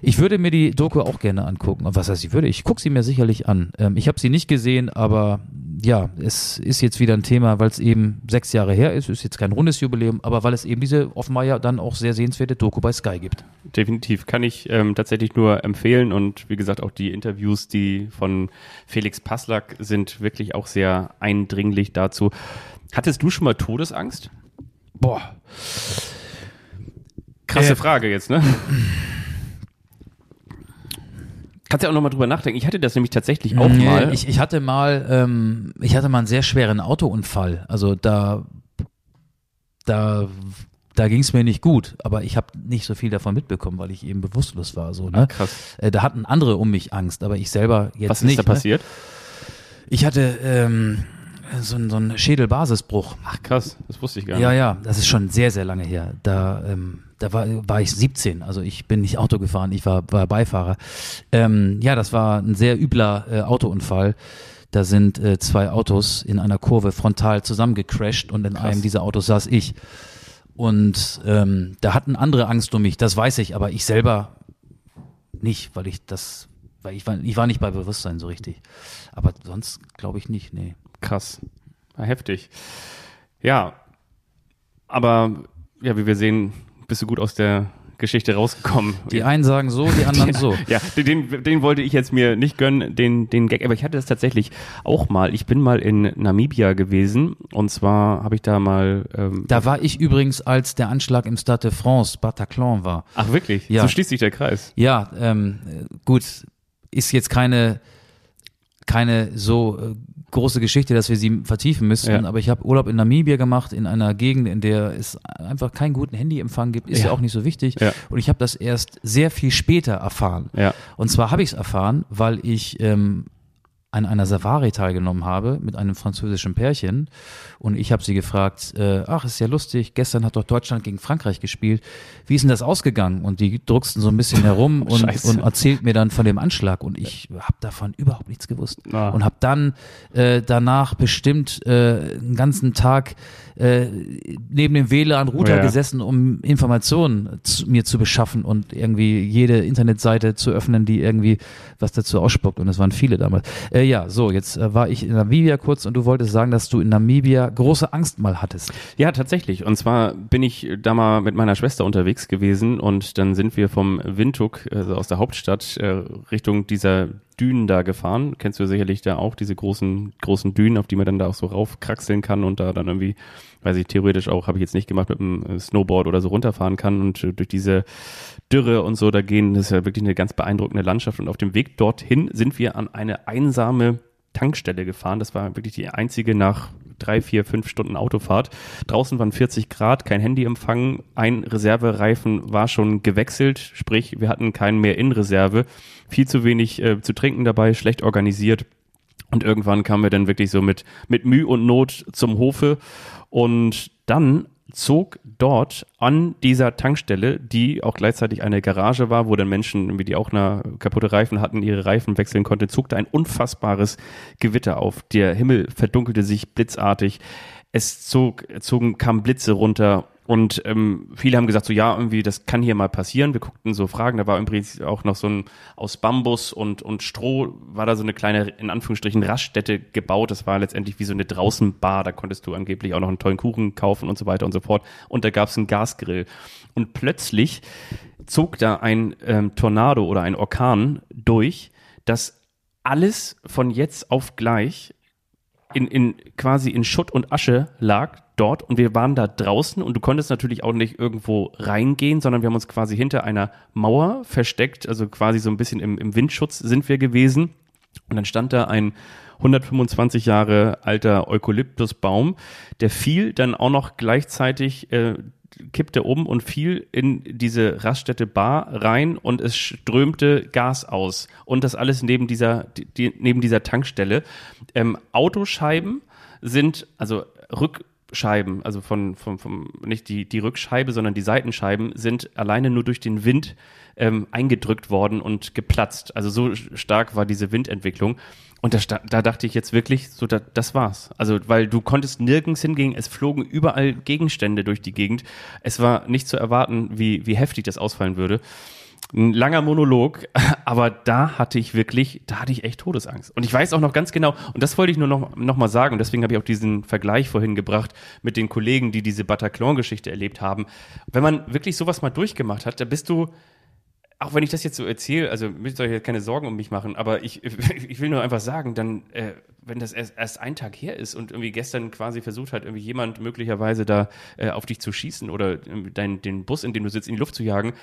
Ich würde mir die Doku auch gerne angucken. Was heißt, ich würde? Ich gucke sie mir sicherlich an. Ähm, ich habe sie nicht gesehen, aber ja, es ist jetzt wieder ein Thema, weil es eben sechs Jahre her ist. Ist jetzt kein rundes Jubiläum, aber weil es eben diese offenbar ja dann auch sehr sehenswerte Doku bei Sky gibt. Definitiv. Kann ich ähm, tatsächlich nur empfehlen und wie gesagt auch die Interviews, die von Felix Passlack sind wirklich auch sehr eindringlich dazu. Hattest du schon mal Todesangst? Boah. Krasse Äh, Frage jetzt, ne? Kannst ja auch nochmal drüber nachdenken. Ich hatte das nämlich tatsächlich auch Nee, mal. Ich, ich hatte mal, ähm, ich hatte mal einen sehr schweren Autounfall. Also da, da, da ging es mir nicht gut, aber ich habe nicht so viel davon mitbekommen, weil ich eben bewusstlos war. So, ne? Krass. Äh, da hatten andere um mich Angst, aber ich selber jetzt Was nicht. ist da ne? passiert? Ich hatte ähm, so, so einen Schädelbasisbruch. Ach krass, das wusste ich gar Ja, nicht. ja, das ist schon sehr, sehr lange her. Da, ähm, da war, war ich 17, also ich bin nicht Auto gefahren, ich war, war Beifahrer. Ähm, ja, das war ein sehr übler äh, Autounfall. Da sind äh, zwei Autos in einer Kurve frontal zusammengecrashed und in Krass. einem dieser Autos saß ich. Und ähm, da hatten andere Angst um mich, das weiß ich, aber ich selber nicht, weil ich das, weil ich war, ich war nicht bei Bewusstsein so richtig. Aber sonst glaube ich nicht, nee. Krass. Heftig. Ja. Aber ja, wie wir sehen, bist du gut aus der Geschichte rausgekommen. Die einen sagen so, die anderen so. Ja, den, den wollte ich jetzt mir nicht gönnen, den, den Gag, aber ich hatte das tatsächlich auch mal. Ich bin mal in Namibia gewesen und zwar habe ich da mal. Ähm, Da war ich übrigens, als der Anschlag im Stade de France, Bataclan war. ach wirklich? Ja. So schließt sich der Kreis. Ja, ähm, äh, gut, ist jetzt keine keine so äh, große Geschichte, dass wir sie vertiefen müssten, Ja. aber ich habe Urlaub in Namibia gemacht, in einer Gegend, in der es einfach keinen guten Handyempfang gibt, ist ja, Ja. auch nicht so wichtig. Ja. Und ich habe das erst sehr viel später erfahren. Und zwar habe ich es erfahren, weil ich ähm, an einer Safari teilgenommen habe mit einem französischen Pärchen und ich habe sie gefragt, äh, ach, ist ja lustig, gestern hat doch Deutschland gegen Frankreich gespielt. Wie ist denn das ausgegangen? Und die drucksten so ein bisschen herum und, und erzählt mir dann von dem Anschlag und ich habe davon überhaupt nichts gewusst Ah. und habe dann äh, danach bestimmt äh, einen ganzen Tag äh, neben dem WLAN-Router Ja. gesessen, um Informationen zu, mir zu beschaffen und irgendwie jede Internetseite zu öffnen, die irgendwie was dazu ausspuckt. Und es waren viele damals. Äh, ja, so, jetzt äh, war ich in Namibia kurz und du wolltest sagen, dass du in Namibia große Angst mal hattest. Ja, tatsächlich. Und zwar bin ich da mal mit meiner Schwester unterwegs gewesen und dann sind wir vom Windhoek, also aus der Hauptstadt, äh, Richtung dieser Dünen da gefahren. Kennst du sicherlich da auch, diese großen, großen Dünen, auf die man dann da auch so raufkraxeln kann und da dann irgendwie, weiß ich, theoretisch auch, habe ich jetzt nicht gemacht, mit einem äh, Snowboard oder so runterfahren kann und äh, durch diese Dürre und so da gehen, das ist ja wirklich eine ganz beeindruckende Landschaft. Und auf dem Weg dorthin sind wir an eine einsame Tankstelle gefahren. Das war wirklich die einzige nach drei, vier, fünf Stunden Autofahrt. Draußen waren 40 Grad, kein Handyempfang, ein Reservereifen war schon gewechselt, sprich, wir hatten keinen mehr in Reserve, viel zu wenig äh, zu trinken dabei, schlecht organisiert. Und irgendwann kamen wir dann wirklich so mit, mit Mühe und Not zum Hofe. Und dann zog dort an dieser Tankstelle, die auch gleichzeitig eine Garage war, wo dann Menschen, irgendwie, die auch eine kaputte Reifen hatten, ihre Reifen wechseln konnten, zog da ein unfassbares Gewitter auf. Der Himmel verdunkelte sich blitzartig. Es zog, zogen, kamen Blitze runter und ähm, viele haben gesagt, so ja, irgendwie, das kann hier mal passieren. Wir guckten so Fragen, da war übrigens auch noch so ein aus Bambus und, und Stroh, war da so eine kleine, in Anführungsstrichen, Raststätte gebaut. Das war letztendlich wie so eine Draußenbar, da konntest du angeblich auch noch einen tollen Kuchen kaufen und so weiter und so fort. Und da gab es einen Gasgrill. Und plötzlich zog da ein ähm, Tornado oder ein Orkan durch, das alles von jetzt auf gleich in, in quasi in Schutt und Asche lag dort und wir waren da draußen und du konntest natürlich auch nicht irgendwo reingehen, sondern wir haben uns quasi hinter einer Mauer versteckt, also quasi so ein bisschen im, im Windschutz sind wir gewesen. Und dann stand da ein 125 Jahre alter Eukalyptusbaum, der fiel dann auch noch gleichzeitig äh, kippte um und fiel in diese Raststätte Bar rein und es strömte Gas aus. Und das alles neben dieser, die, neben dieser Tankstelle. Ähm, Autoscheiben sind, also Rückscheiben, also von, von, von nicht die, die Rückscheibe, sondern die Seitenscheiben sind alleine nur durch den Wind ähm, eingedrückt worden und geplatzt. Also so stark war diese Windentwicklung. Und da, da dachte ich jetzt wirklich, so da, das war's. Also, weil du konntest nirgends hingehen, es flogen überall Gegenstände durch die Gegend. Es war nicht zu erwarten, wie, wie heftig das ausfallen würde. Ein langer Monolog, aber da hatte ich wirklich, da hatte ich echt Todesangst. Und ich weiß auch noch ganz genau, und das wollte ich nur noch, noch mal sagen, und deswegen habe ich auch diesen Vergleich vorhin gebracht mit den Kollegen, die diese Bataclan-Geschichte erlebt haben. Wenn man wirklich sowas mal durchgemacht hat, da bist du, auch wenn ich das jetzt so erzähle, also müsst ihr euch jetzt keine Sorgen um mich machen, aber ich, ich will nur einfach sagen, dann, äh, wenn das erst, erst ein Tag her ist und irgendwie gestern quasi versucht hat, irgendwie jemand möglicherweise da äh, auf dich zu schießen oder ähm, dein, den Bus, in dem du sitzt, in die Luft zu jagen,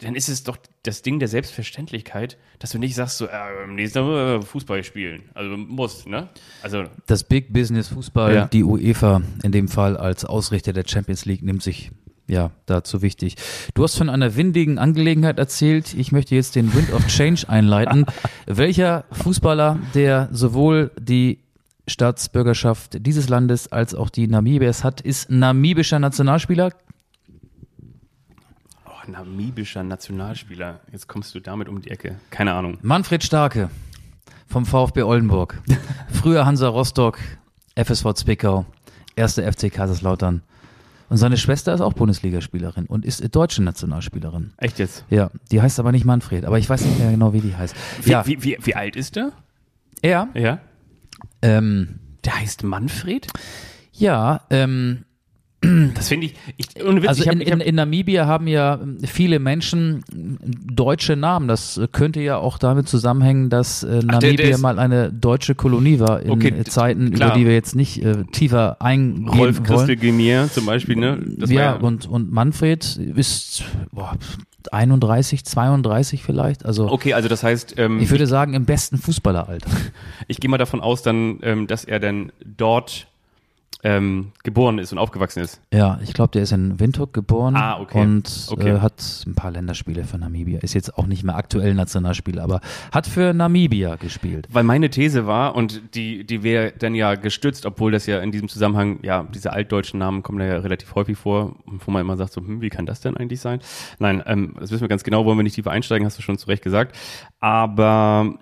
dann ist es doch das Ding der Selbstverständlichkeit, dass du nicht sagst, so, äh, am nächsten Mal Fußball spielen. Also muss, ne? Also, Das Big Business Fußball, Ja. die UEFA in dem Fall als Ausrichter der Champions League nimmt sich ja dazu wichtig. Du hast von einer windigen Angelegenheit erzählt. Ich möchte jetzt den Wind of Change einleiten. Welcher Fußballer, der sowohl die Staatsbürgerschaft dieses Landes als auch die Namibiers hat, ist namibischer Nationalspieler? oh, namibischer Nationalspieler. Jetzt kommst du damit um die Ecke. Keine Ahnung. Manfred Starke vom VfB Oldenburg. Früher Hansa Rostock, FSV Zwickau, erste FC Kaiserslautern. Und seine Schwester ist auch Bundesligaspielerin und ist deutsche Nationalspielerin. Echt jetzt? Ja, die heißt aber nicht Manfred, aber ich weiß nicht mehr genau, wie die heißt. Wie, ja, wie, wie, wie alt ist der? er, Ja. ähm, Der heißt Manfred? ja, ähm, Das finde ich, ich, Witz, also ich hab, in, in, in Namibia haben ja ähm, viele Menschen ähm, deutsche Namen. Das äh, könnte ja auch damit zusammenhängen, dass äh, der- der Namibia ist- mal eine deutsche Kolonie war in Okay, äh, Zeiten, klar. über die wir jetzt nicht äh, tiefer eingehen Rolf wollen. Christel Gemier zum Beispiel, ne? Das war ja, und, und Manfred ist, boah, 31, 32 vielleicht. Also Okay, also das heißt, ähm, ich würde sagen im besten Fußballeralter. ich gehe mal davon aus, dann, ähm, dass er dann dort ähm, geboren ist und aufgewachsen ist. Ja, ich glaube, der ist in Windhoek geboren Ah, okay. und Okay. Äh, hat ein paar Länderspiele für Namibia. Ist jetzt auch nicht mehr aktuell Nationalspieler, aber hat für Namibia gespielt. Weil meine These war, und die, die wäre dann ja gestützt, obwohl das ja in diesem Zusammenhang, ja, diese altdeutschen Namen kommen da ja relativ häufig vor, wo man immer sagt, so, hm, wie kann das denn eigentlich sein? Nein, ähm, das wissen wir ganz genau, wollen wir nicht tiefer einsteigen, hast du schon zu Recht gesagt. Aber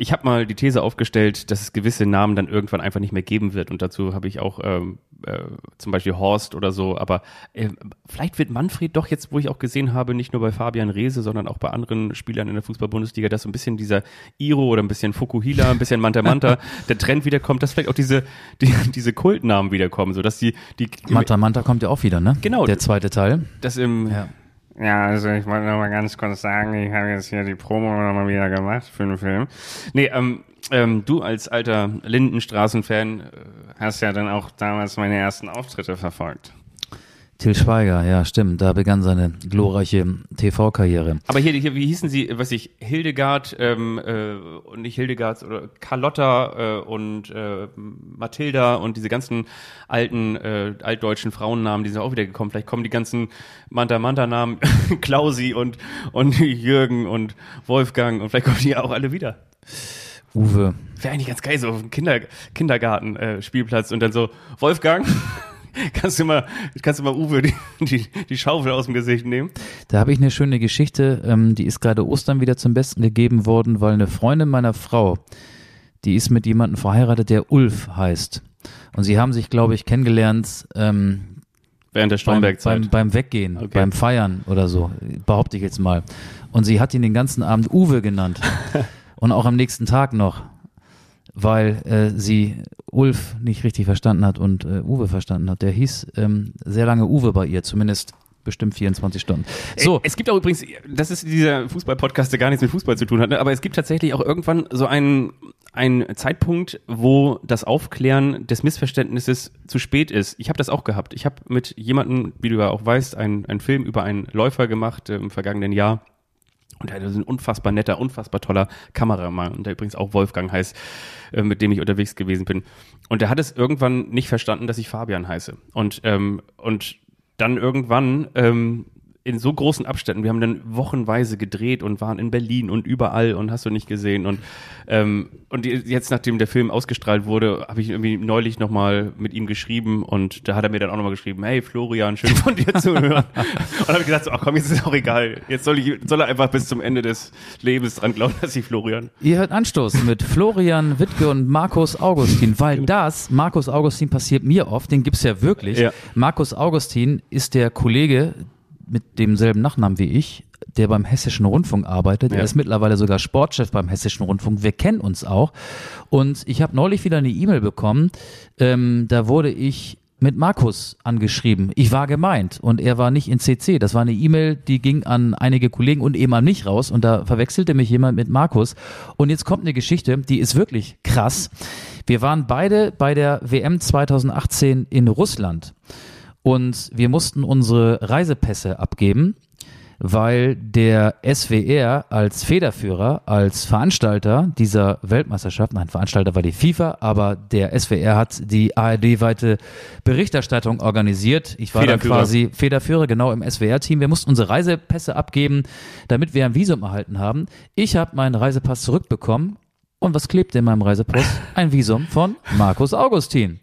ich habe mal die These aufgestellt, dass es gewisse Namen dann irgendwann einfach nicht mehr geben wird. Und dazu habe ich auch ähm, äh, zum Beispiel Horst oder so. Aber äh, vielleicht wird Manfred doch jetzt, wo ich auch gesehen habe, nicht nur bei Fabian Reese, sondern auch bei anderen Spielern in der Fußball-Bundesliga, dass so ein bisschen dieser Iro oder ein bisschen Fukuhila, ein bisschen Manta Manta, der Trend wiederkommt, dass vielleicht auch diese, die, diese Kultnamen wiederkommen, so dass die, die Manta Manta kommt ja auch wieder, ne? Genau. Der zweite Teil. das im, Ja. Ja, also ich wollte noch mal ganz kurz sagen, ich habe jetzt hier die Promo noch mal wieder gemacht für den Film. Nee, ähm, ähm, du als alter Lindenstraßen-Fan, äh, Hast ja dann auch damals meine ersten Auftritte verfolgt. Till Schweiger, ja, stimmt. Da begann seine glorreiche TV-Karriere. aber hier, hier, wie hießen sie, was ich, Hildegard, ähm, äh, und nicht Hildegard, oder Carlotta äh, und äh, Mathilda und diese ganzen alten, äh, altdeutschen Frauennamen, die sind auch wieder gekommen. Vielleicht kommen die ganzen Manta-Manta-Namen, Klausi und, und Jürgen und Wolfgang und vielleicht kommen die ja auch alle wieder. Uwe. Wäre eigentlich ganz geil, so auf dem Kinder, Kindergarten, äh, und dann so, Wolfgang, kannst du mal, kannst du mal Uwe die, die, die Schaufel aus dem Gesicht nehmen? Da habe ich eine schöne Geschichte, ähm, die ist gerade Ostern wieder zum Besten gegeben worden, weil eine Freundin meiner Frau, die ist mit jemandem verheiratet, der Ulf heißt. Und sie haben sich, glaube ich, kennengelernt ähm, Während der beim, Stromberg-Zeit. beim, beim Weggehen, Okay. beim Feiern oder so, behaupte ich jetzt mal. Und sie hat ihn den ganzen Abend Uwe genannt. Und auch am nächsten Tag noch, weil äh, sie Ulf nicht richtig verstanden hat und äh, Uwe verstanden hat. Der hieß ähm, sehr lange Uwe bei ihr, zumindest bestimmt 24 Stunden. So, Es gibt auch übrigens, das ist dieser Fußball-Podcast, der gar nichts mit Fußball zu tun hat, ne? aber es gibt tatsächlich auch irgendwann so einen, einen Zeitpunkt, wo das Aufklären des Missverständnisses zu spät ist. Ich habe das auch gehabt. Ich habe mit jemandem, wie du ja auch weißt, einen, einen Film über einen Läufer gemacht äh, im vergangenen Jahr. Und er ist ein unfassbar netter, unfassbar toller Kameramann, der übrigens auch Wolfgang heißt, äh, mit dem ich unterwegs gewesen bin. Und der hat es irgendwann nicht verstanden, dass ich Fabian heiße. Und, ähm, und dann irgendwann ähm, in so großen Abständen, wir haben dann wochenweise gedreht und waren in Berlin und überall und hast du nicht gesehen. Und, ähm, und jetzt, nachdem der Film ausgestrahlt wurde, habe ich irgendwie neulich nochmal mit ihm geschrieben und da hat er mir dann auch nochmal geschrieben, hey Florian, schön von dir zu hören. und habe ich gedacht, so, ach komm, jetzt ist auch egal. Jetzt soll, ich, soll er einfach bis zum Ende des Lebens dran glauben, dass ich Florian. Ihr hört Anstoß mit Florian Wittke und Markus Augustin, weil das, Markus Augustin passiert mir oft, den gibt's ja wirklich. Ja. Markus Augustin ist der Kollege mit demselben Nachnamen wie ich, der beim Hessischen Rundfunk arbeitet. Ja. Er ist mittlerweile sogar Sportchef beim Hessischen Rundfunk. Wir kennen uns auch. Und ich habe neulich wieder eine E-Mail bekommen, ähm, da wurde ich mit Markus angeschrieben. Ich war gemeint und er war nicht in CC. Das war eine E-Mail, die ging an einige Kollegen und eben an mich raus und da verwechselte mich jemand mit Markus. Und jetzt kommt eine Geschichte, die ist wirklich krass. Wir waren beide bei der WM 2018 in Russland und wir mussten unsere Reisepässe abgeben, weil der SWR als Federführer, als Veranstalter dieser Weltmeisterschaft, nein, Veranstalter war die FIFA, aber der SWR hat die ARD-weite Berichterstattung organisiert. Ich war dann quasi Federführer, genau im SWR-Team. Wir mussten unsere Reisepässe abgeben, damit wir ein Visum erhalten haben. Ich habe meinen Reisepass zurückbekommen. Und was klebte in meinem Reisepass? Ein Visum von Markus Augustin.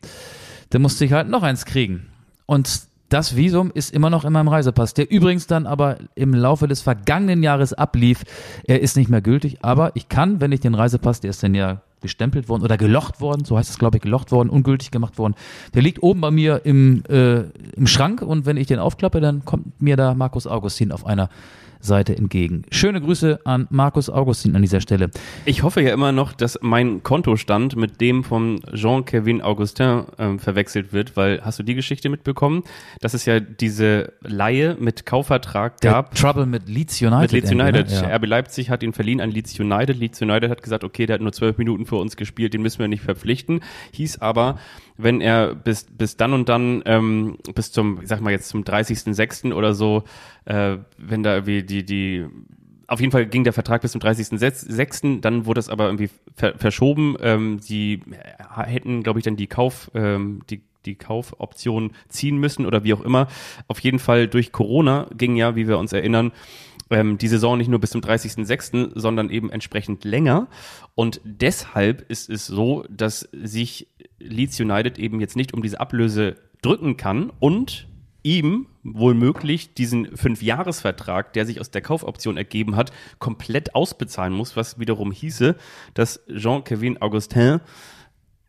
Da musste ich halt noch eins kriegen. Und das Visum ist immer noch in meinem Reisepass, der übrigens dann aber im Laufe des vergangenen Jahres ablief. Er ist nicht mehr gültig, aber ich kann, wenn ich den Reisepass, der ist dann ja gestempelt worden oder gelocht worden, so heißt es glaube ich, gelocht worden, ungültig gemacht worden. Der liegt oben bei mir im, äh, im Schrank und wenn ich den aufklappe, dann kommt mir da Markus Augustin auf einer Seite entgegen. Schöne Grüße an Markus Augustin an dieser Stelle. Ich hoffe ja immer noch, dass mein Kontostand mit dem von Jean-Kevin Augustin ähm, verwechselt wird, weil hast du die Geschichte mitbekommen, dass es ja diese Laie mit Kaufvertrag Der gab Trouble mit Leeds United. mit Leeds ne? United. Ja. RB Leipzig hat ihn verliehen an Leeds United. Leeds United hat gesagt, okay, der hat nur zwölf Minuten für uns gespielt, den müssen wir nicht verpflichten. Hieß aber, wenn er bis, bis dann und dann, ähm, bis zum, ich sag mal jetzt zum 30.06. oder so, äh, wenn da irgendwie die, die, auf jeden Fall ging der Vertrag bis zum 30.06., dann wurde es aber irgendwie ver verschoben. Ähm, die hätten, glaube ich, dann die Kauf, ähm, die die Kaufoption ziehen müssen oder wie auch immer. Auf jeden Fall durch Corona ging ja, wie wir uns erinnern, ähm, die Saison nicht nur bis zum 30.06., sondern eben entsprechend länger. Und deshalb ist es so, dass sich Leeds United eben jetzt nicht um diese Ablöse drücken kann und ihm wohl möglich diesen Fünfjahresvertrag, der sich aus der Kaufoption ergeben hat, komplett ausbezahlen muss, was wiederum hieße, dass Jean-Kevin Augustin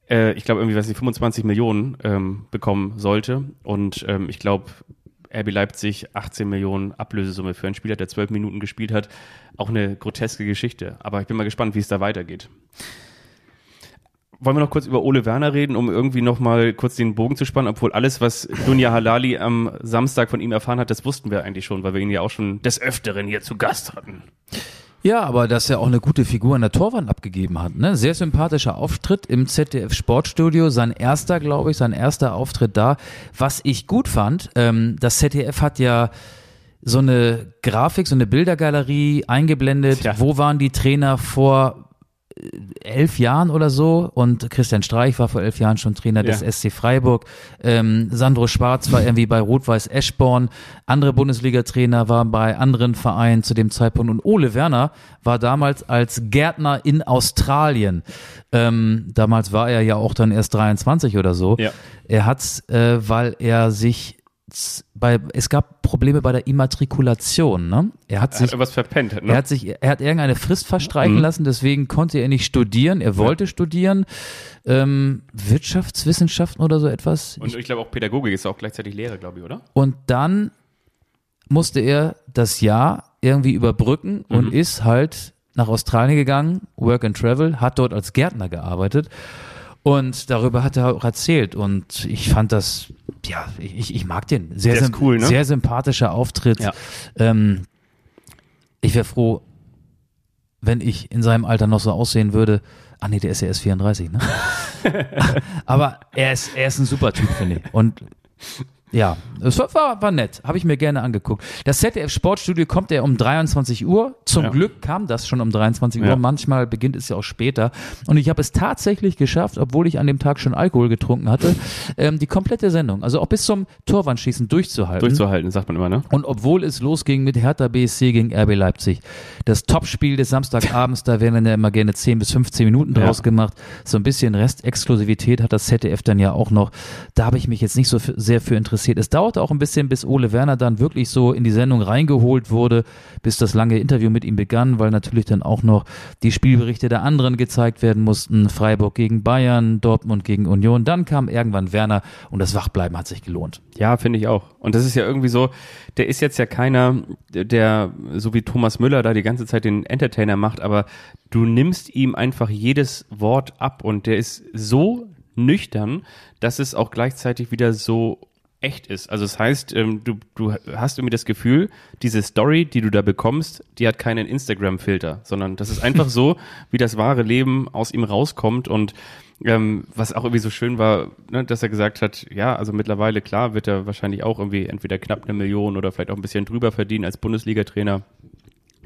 äh, ich glaube irgendwie, was ich 25 Millionen ähm, bekommen sollte. Und ähm, ich glaube, RB Leipzig 18 Millionen Ablösesumme für einen Spieler, der zwölf Minuten gespielt hat. Auch eine groteske Geschichte. Aber ich bin mal gespannt, wie es da weitergeht. Wollen wir noch kurz über Ole Werner reden, um irgendwie noch mal kurz den Bogen zu spannen, obwohl alles, was Dunja Halali am Samstag von ihm erfahren hat, das wussten wir eigentlich schon, weil wir ihn ja auch schon des Öfteren hier zu Gast hatten. Ja, aber dass er auch eine gute Figur an der Torwand abgegeben hat. Ne? Sehr sympathischer Auftritt im ZDF Sportstudio. Sein erster, glaube ich, sein erster Auftritt da. Was ich gut fand, ähm, das ZDF hat ja so eine Grafik, so eine Bildergalerie eingeblendet. Tja. Wo waren die Trainer vor elf Jahren oder so und Christian Streich war vor elf Jahren schon Trainer des Ja. SC Freiburg. Ähm, Sandro Schwarz war irgendwie bei Rot-Weiß Eschborn. Andere Bundesliga-Trainer waren bei anderen Vereinen zu dem Zeitpunkt. Und Ole Werner war damals als Gärtner in Australien. Ähm, damals war er ja auch dann erst 23 oder so. Ja. Er hat, äh, weil er sich bei, es gab Probleme bei der Immatrikulation. Ne? Er hat Er sich hat irgendwas verpennt. Ne? er hat sich, er hat irgendeine Frist verstreichen Mhm. lassen, deswegen konnte er nicht studieren. Er wollte studieren, ähm, Wirtschaftswissenschaften oder so etwas. Und ich glaube auch Pädagogik ist auch gleichzeitig Lehre, glaube ich, oder? Und dann musste er das Jahr irgendwie überbrücken Mhm. und ist halt nach Australien gegangen, Work and Travel, hat dort als Gärtner gearbeitet. Und darüber hat er auch erzählt. Und ich fand das, ja, ich, ich mag den. Sehr, symp- cool, ne? sehr sympathischer Auftritt. Ja. Ähm, ich wäre froh, wenn ich in seinem Alter noch so aussehen würde. Ah nee, der ist ja erst 34, ne? Aber er ist, er ist ein super Typ, finde ich. Und ja, es war, war, war nett. Habe ich mir gerne angeguckt. Das ZDF Sportstudio kommt ja um 23 Uhr. Zum Ja. Glück kam das schon um 23 Uhr. Ja. Manchmal beginnt es ja auch später. Und ich habe es tatsächlich geschafft, obwohl ich an dem Tag schon Alkohol getrunken hatte, ähm, die komplette Sendung, also auch bis zum Torwandschießen durchzuhalten. Durchzuhalten, sagt man immer, ne? Und obwohl es losging mit Hertha BSC gegen RB Leipzig, das Topspiel des Samstagabends, da werden dann ja immer gerne 10 bis 15 Minuten Ja. draus gemacht. So ein bisschen Restexklusivität hat das ZDF dann ja auch noch. Da habe ich mich jetzt nicht so sehr für interessiert. Es dauerte auch ein bisschen, bis Ole Werner dann wirklich so in die Sendung reingeholt wurde, bis das lange Interview mit ihm begann, weil natürlich dann auch noch die Spielberichte der anderen gezeigt werden mussten. Freiburg gegen Bayern, Dortmund gegen Union. Dann kam irgendwann Werner und das Wachbleiben hat sich gelohnt. Ja, finde ich auch. Und das ist ja irgendwie so, der ist jetzt ja keiner, der so wie Thomas Müller da die ganze Zeit den Entertainer macht, aber du nimmst ihm einfach jedes Wort ab und der ist so nüchtern, dass es auch gleichzeitig wieder so echt ist. Also das heißt, ähm, du, du hast irgendwie das Gefühl, diese Story, die du da bekommst, die hat keinen Instagram-Filter, sondern das ist einfach so, wie das wahre Leben aus ihm rauskommt und ähm, was auch irgendwie so schön war, ne, dass er gesagt hat, ja, also mittlerweile, klar, wird er wahrscheinlich auch irgendwie entweder knapp eine Million oder vielleicht auch ein bisschen drüber verdienen als Bundesliga-Trainer.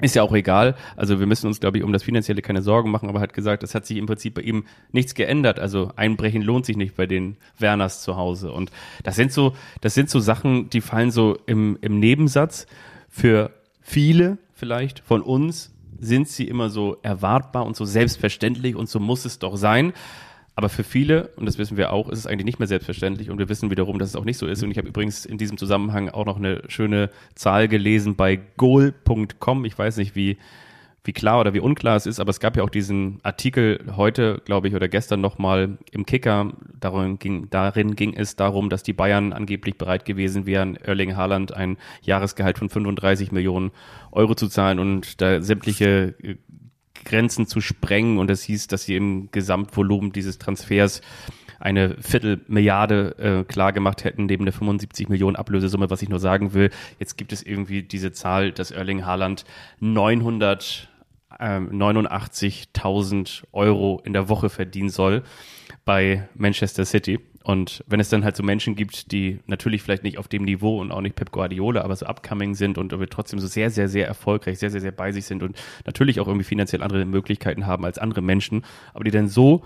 Ist ja auch egal. Also wir müssen uns, glaube ich, um das Finanzielle keine Sorgen machen, aber er hat gesagt, es hat sich im Prinzip bei ihm nichts geändert. Also einbrechen lohnt sich nicht bei den Werners zu Hause. Und das sind so, das sind so Sachen, die fallen so im, im Nebensatz. Für viele vielleicht von uns sind sie immer so erwartbar und so selbstverständlich und so muss es doch sein. Aber für viele, und das wissen wir auch, ist es eigentlich nicht mehr selbstverständlich und wir wissen wiederum, dass es auch nicht so ist. Und ich habe übrigens in diesem Zusammenhang auch noch eine schöne Zahl gelesen bei goal.com. Ich weiß nicht, wie, wie klar oder wie unklar es ist, aber es gab ja auch diesen Artikel heute, glaube ich, oder gestern nochmal im Kicker. Darin ging, darin ging es darum, dass die Bayern angeblich bereit gewesen wären, Erling Haaland ein Jahresgehalt von 35 Millionen Euro zu zahlen und da sämtliche äh, Grenzen zu sprengen und das hieß, dass sie im Gesamtvolumen dieses Transfers eine Viertelmilliarde äh, klar gemacht hätten, neben der 75 Millionen Ablösesumme, was ich nur sagen will. Jetzt gibt es irgendwie diese Zahl, dass Erling Haaland 900 ähm, 89.000 Euro in der Woche verdienen soll bei Manchester City. Und wenn es dann halt so Menschen gibt, die natürlich vielleicht nicht auf dem Niveau und auch nicht Pep Guardiola, aber so upcoming sind und aber trotzdem so sehr, sehr, sehr erfolgreich, sehr, sehr, sehr bei sich sind und natürlich auch irgendwie finanziell andere Möglichkeiten haben als andere Menschen, aber die dann so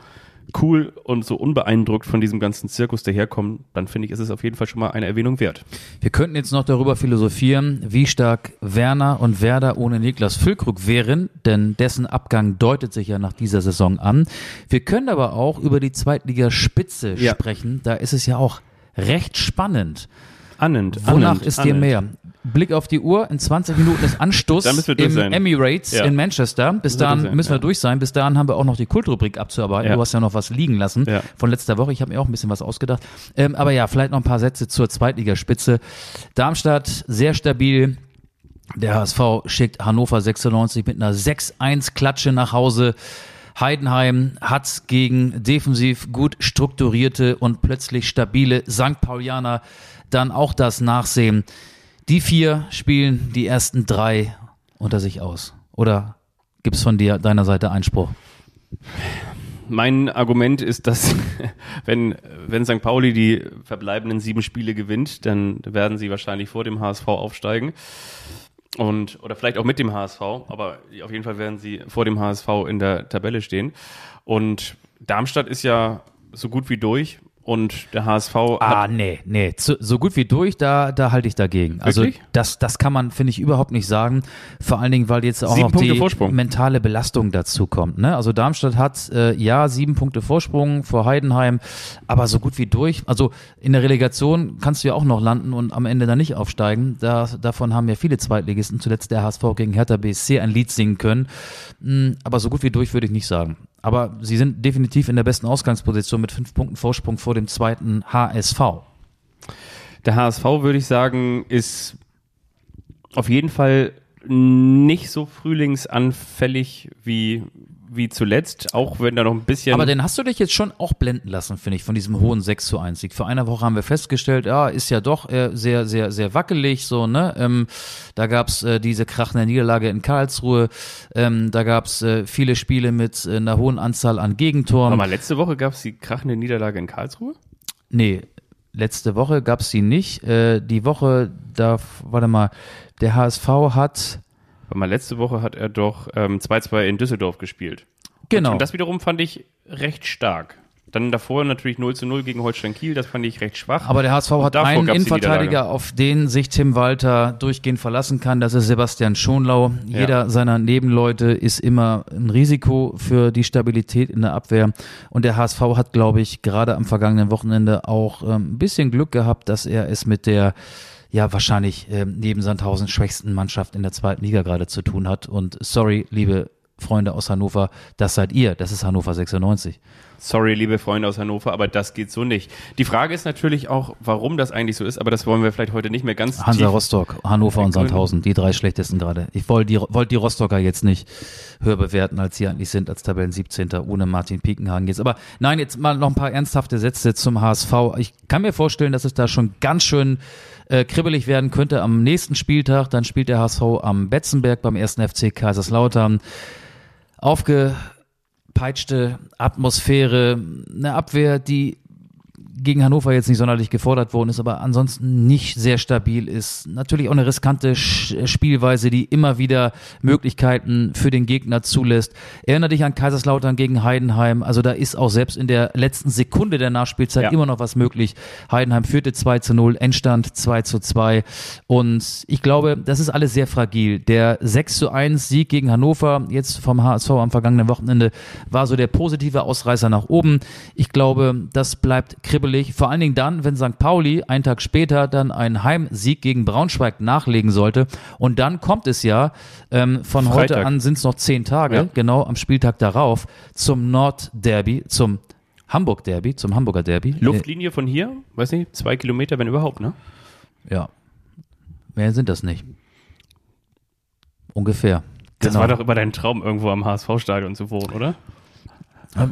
cool und so unbeeindruckt von diesem ganzen Zirkus daherkommen, dann finde ich, ist es auf jeden Fall schon mal eine Erwähnung wert. Wir könnten jetzt noch darüber philosophieren, wie stark Werner und Werder ohne Niklas Füllkrug wären, denn dessen Abgang deutet sich ja nach dieser Saison an. Wir können aber auch über die Zweitligaspitze Ja. sprechen. Da ist es ja auch recht spannend. Annend. Wonach annend, ist dir annend. mehr? Blick auf die Uhr, in 20 Minuten ist Anstoß im. Emirates Ja. in Manchester. Bis dahin sein, müssen wir ja. durch sein. Bis dahin haben wir auch noch die Kultrubrik abzuarbeiten. Ja. Du hast ja noch was liegen lassen von letzter Woche. Ich habe mir auch ein bisschen was ausgedacht. Ähm, aber ja, vielleicht noch ein paar Sätze zur Zweitligaspitze. Darmstadt sehr stabil. Der HSV schickt Hannover 96 mit einer 6-1-Klatsche nach Hause. Heidenheim hat gegen defensiv gut strukturierte und plötzlich stabile St. Paulianer dann auch das Nachsehen. Die vier spielen die ersten drei unter sich aus. Oder gibt's von dir deiner Seite Einspruch? Mein Argument ist, dass wenn, wenn St. Pauli die verbleibenden sieben Spiele gewinnt, dann werden sie wahrscheinlich vor dem HSV aufsteigen. Und, oder vielleicht auch mit dem HSV, aber auf jeden Fall werden sie vor dem HSV in der Tabelle stehen. Und Darmstadt ist ja so gut wie durch und der HSV Ah, nee, nee. So, so gut wie durch, da, da halte ich dagegen. Also das, das kann man, finde ich, überhaupt nicht sagen. Vor allen Dingen, weil jetzt auch Sieben noch Punkte die Vorsprung. mentale Belastung dazu kommt. Ne? Also Darmstadt hat äh, ja sieben Punkte Vorsprung vor Heidenheim, aber so gut wie durch. Also in der Relegation kannst du ja auch noch landen und am Ende dann nicht aufsteigen. Da, davon haben ja viele Zweitligisten, zuletzt der HSV gegen Hertha BSC ein Lied singen können. Mm, Aber so gut wie durch würde ich nicht sagen. Aber sie sind definitiv in der besten Ausgangsposition mit fünf Punkten Vorsprung vor dem zweiten HSV. der HSV würde ich sagen, ist auf jeden Fall nicht so frühlingsanfällig wie, wie zuletzt, auch wenn da noch ein bisschen. Aber den hast du dich jetzt schon auch blenden lassen, finde ich, von diesem hohen 6 zu 1 Sieg. Vor einer Woche haben wir festgestellt, ja, ist ja doch äh, sehr, sehr, sehr wackelig, so, ne? Ähm, da gab's äh, diese krachende Niederlage in Karlsruhe, ähm, da gab's äh, viele Spiele mit äh, einer hohen Anzahl an Gegentoren. Aber letzte Woche gab es die krachende Niederlage in Karlsruhe? Nee, letzte Woche gab's sie nicht. Äh, die Woche, da, warte mal, der HSV hat, mal letzte Woche hat er doch ähm, 2-2 in Düsseldorf gespielt. genau. Und das wiederum fand ich recht stark. Dann davor natürlich 0 zu 0 gegen Holstein Kiel, das fand ich recht schwach. Aber der HSV hat einen Innenverteidiger, auf den sich Tim Walter durchgehend verlassen kann. Das ist Sebastian Schonlau. Jeder seiner Nebenleute ist immer ein Risiko für die Stabilität in der Abwehr. Und der HSV hat, glaube ich, gerade am vergangenen Wochenende auch ähm, ein bisschen Glück gehabt, dass er es mit der ja wahrscheinlich ähm, neben Sandhausen schwächsten Mannschaft in der zweiten Liga gerade zu tun hat. Und sorry, liebe Freunde aus Hannover, das seid ihr. Das ist Hannover 96. Sorry, liebe Freunde aus Hannover, aber das geht so nicht. Die Frage ist natürlich auch, warum das eigentlich so ist, aber das wollen wir vielleicht heute nicht mehr ganz Hansa. Rostock, Hannover und. Sandhausen, die drei schlechtesten gerade. Ich wollte die, wollte die Rostocker jetzt nicht höher bewerten, als sie eigentlich sind, als Tabellen 17. ohne Martin Piekenhagen jetzt. Aber nein, jetzt mal noch ein paar ernsthafte Sätze zum HSV. Ich kann mir vorstellen, dass es da schon ganz schön äh, kribbelig werden könnte am nächsten Spieltag. Dann spielt der HSV am Betzenberg beim ersten FC Kaiserslautern. Aufgepeitschte Atmosphäre, eine Abwehr, die gegen Hannover jetzt nicht sonderlich gefordert worden ist, aber ansonsten nicht sehr stabil ist. Natürlich auch eine riskante Sch- Spielweise, die immer wieder Möglichkeiten für den Gegner zulässt. Erinnere dich an Kaiserslautern gegen Heidenheim. Also da ist auch selbst in der letzten Sekunde der Nachspielzeit Ja. immer noch was möglich. Heidenheim führte 2 zu 0, Endstand 2 zu 2. Und ich glaube, das ist alles sehr fragil. Der 6 zu 1 Sieg gegen Hannover, jetzt vom HSV am vergangenen Wochenende, war so der positive Ausreißer nach oben. Ich glaube, das bleibt kribbelig. Vor allen Dingen dann, wenn St. Pauli einen Tag später dann einen Heimsieg gegen Braunschweig nachlegen sollte. Und dann kommt es ja, ähm, von heute Freitag. an sind es noch zehn Tage, Ja. genau am Spieltag darauf, zum Nordderby, zum Hamburg-Derby, zum Hamburger Derby. Luftlinie von hier, weiß nicht, zwei Kilometer, wenn überhaupt, ne? Ja. Mehr sind das nicht. Ungefähr. Das Genau. war doch immer dein Traum, irgendwo am HSV-Stadion zu wohnen, oder?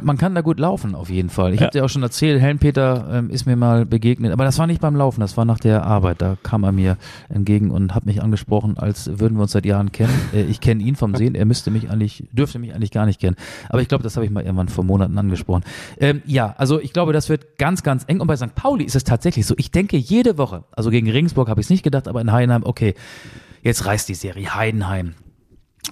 Man kann da gut laufen, auf jeden Fall. Ich habe dir auch schon erzählt, Helmpeter ähm, ist mir mal begegnet, aber das war nicht beim Laufen, das war nach der Arbeit. Da kam er mir entgegen und hat mich angesprochen, als würden wir uns seit Jahren kennen. Äh, ich kenne ihn vom Sehen, er müsste mich eigentlich, dürfte mich eigentlich gar nicht kennen. Aber ich glaube, das habe ich mal irgendwann vor Monaten angesprochen. Ähm, ja, also ich glaube, das wird ganz, ganz eng. Und bei St. Pauli ist es tatsächlich so. Ich denke jede Woche, also gegen Regensburg habe ich es nicht gedacht, aber in Heidenheim, okay, jetzt reißt die Serie Heidenheim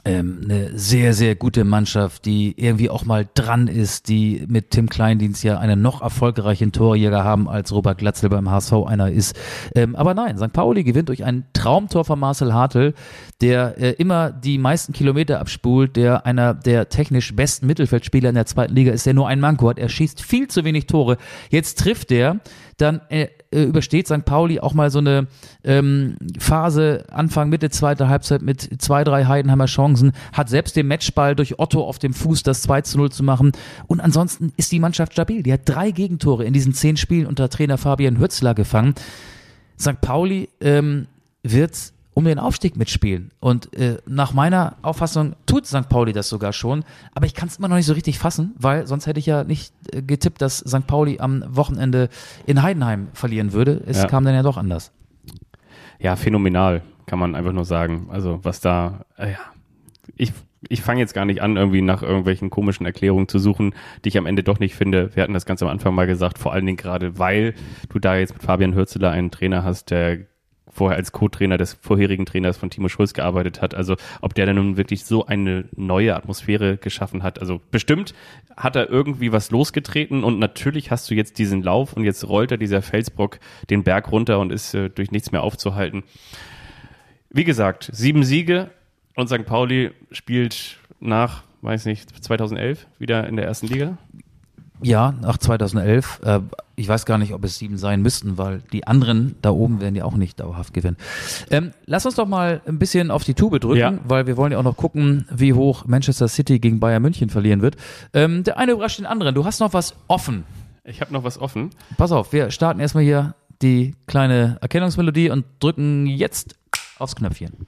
ähm, eine sehr, sehr gute Mannschaft, die irgendwie auch mal dran ist, die mit Tim Kleindienst ja einen noch erfolgreichen Torjäger haben, als Robert Glatzel beim HSV einer ist. Ähm, aber nein, St. Pauli gewinnt durch ein Traumtor von Marcel Hartl, der äh, immer die meisten Kilometer abspult, der einer der technisch besten Mittelfeldspieler in der zweiten Liga ist, der nur ein Manko hat. Er schießt viel zu wenig Tore. Jetzt trifft er, dann äh, äh, übersteht St. Pauli auch mal so eine ähm, Phase Anfang, Mitte, zweite Halbzeit mit zwei, drei Heidenheimer Chancen, hat selbst den Matchball durch Otto auf dem Fuß das 2 zu 0 zu machen. Und ansonsten ist die Mannschaft stabil. Die hat drei Gegentore in diesen zehn Spielen unter Trainer Fabian Hürzler gefangen. St. Pauli ähm, wird um den Aufstieg mitspielen. Und äh, nach meiner Auffassung tut St. Pauli das sogar schon. Aber ich kann es immer noch nicht so richtig fassen, weil sonst hätte ich ja nicht äh, getippt, dass St. Pauli am Wochenende in Heidenheim verlieren würde. Es Ja. kam dann ja doch anders. Ja, phänomenal, kann man einfach nur sagen. Also was da, äh, ja, ich, ich fange jetzt gar nicht an, irgendwie nach irgendwelchen komischen Erklärungen zu suchen, die ich am Ende doch nicht finde. Wir hatten das ganz am Anfang mal gesagt, vor allen Dingen gerade, weil du da jetzt mit Fabian Hürzeler einen Trainer hast, der vorher als Co-Trainer des vorherigen Trainers von Timo Schulz gearbeitet hat. Also ob der dann nun wirklich so eine neue Atmosphäre geschaffen hat. Also bestimmt hat er irgendwie was losgetreten und natürlich hast du jetzt diesen Lauf und jetzt rollt er dieser Felsbrock den Berg runter und ist äh, durch nichts mehr aufzuhalten. Wie gesagt, sieben Siege und St. Pauli spielt nach, weiß nicht, 2011 wieder in der ersten Liga. Ja, nach 2011. Äh, ich weiß gar nicht, ob es sieben sein müssten, weil die anderen da oben werden ja auch nicht dauerhaft gewinnen. Ähm, lass uns doch mal ein bisschen auf die Tube drücken, Ja. weil wir wollen ja auch noch gucken, wie hoch Manchester City gegen Bayern München verlieren wird. Ähm, der eine überrascht den anderen. Du hast noch was offen. Ich habe noch was offen. Pass auf, wir starten erstmal hier die kleine Erkennungsmelodie und drücken jetzt aufs Knöpfchen.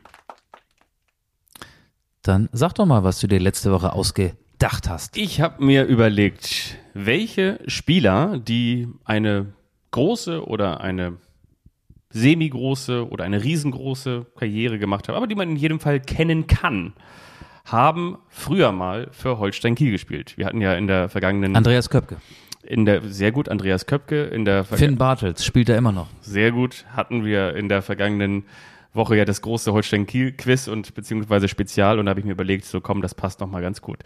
Dann sag doch mal, was du dir letzte Woche ausgedacht hast. Ich habe mir überlegt, welche Spieler, die eine große oder eine semi-große oder eine riesengroße Karriere gemacht haben, aber die man in jedem Fall kennen kann, haben früher mal für Holstein Kiel gespielt. Wir hatten ja in der vergangenen, Andreas Köpke. in der sehr gut Andreas Köpke, in der Finn Bartels spielt er immer noch. sehr gut hatten wir in der vergangenen Woche ja das große Holstein Kiel Quiz und beziehungsweise Spezial und da habe ich mir überlegt, so komm, das passt noch mal ganz gut.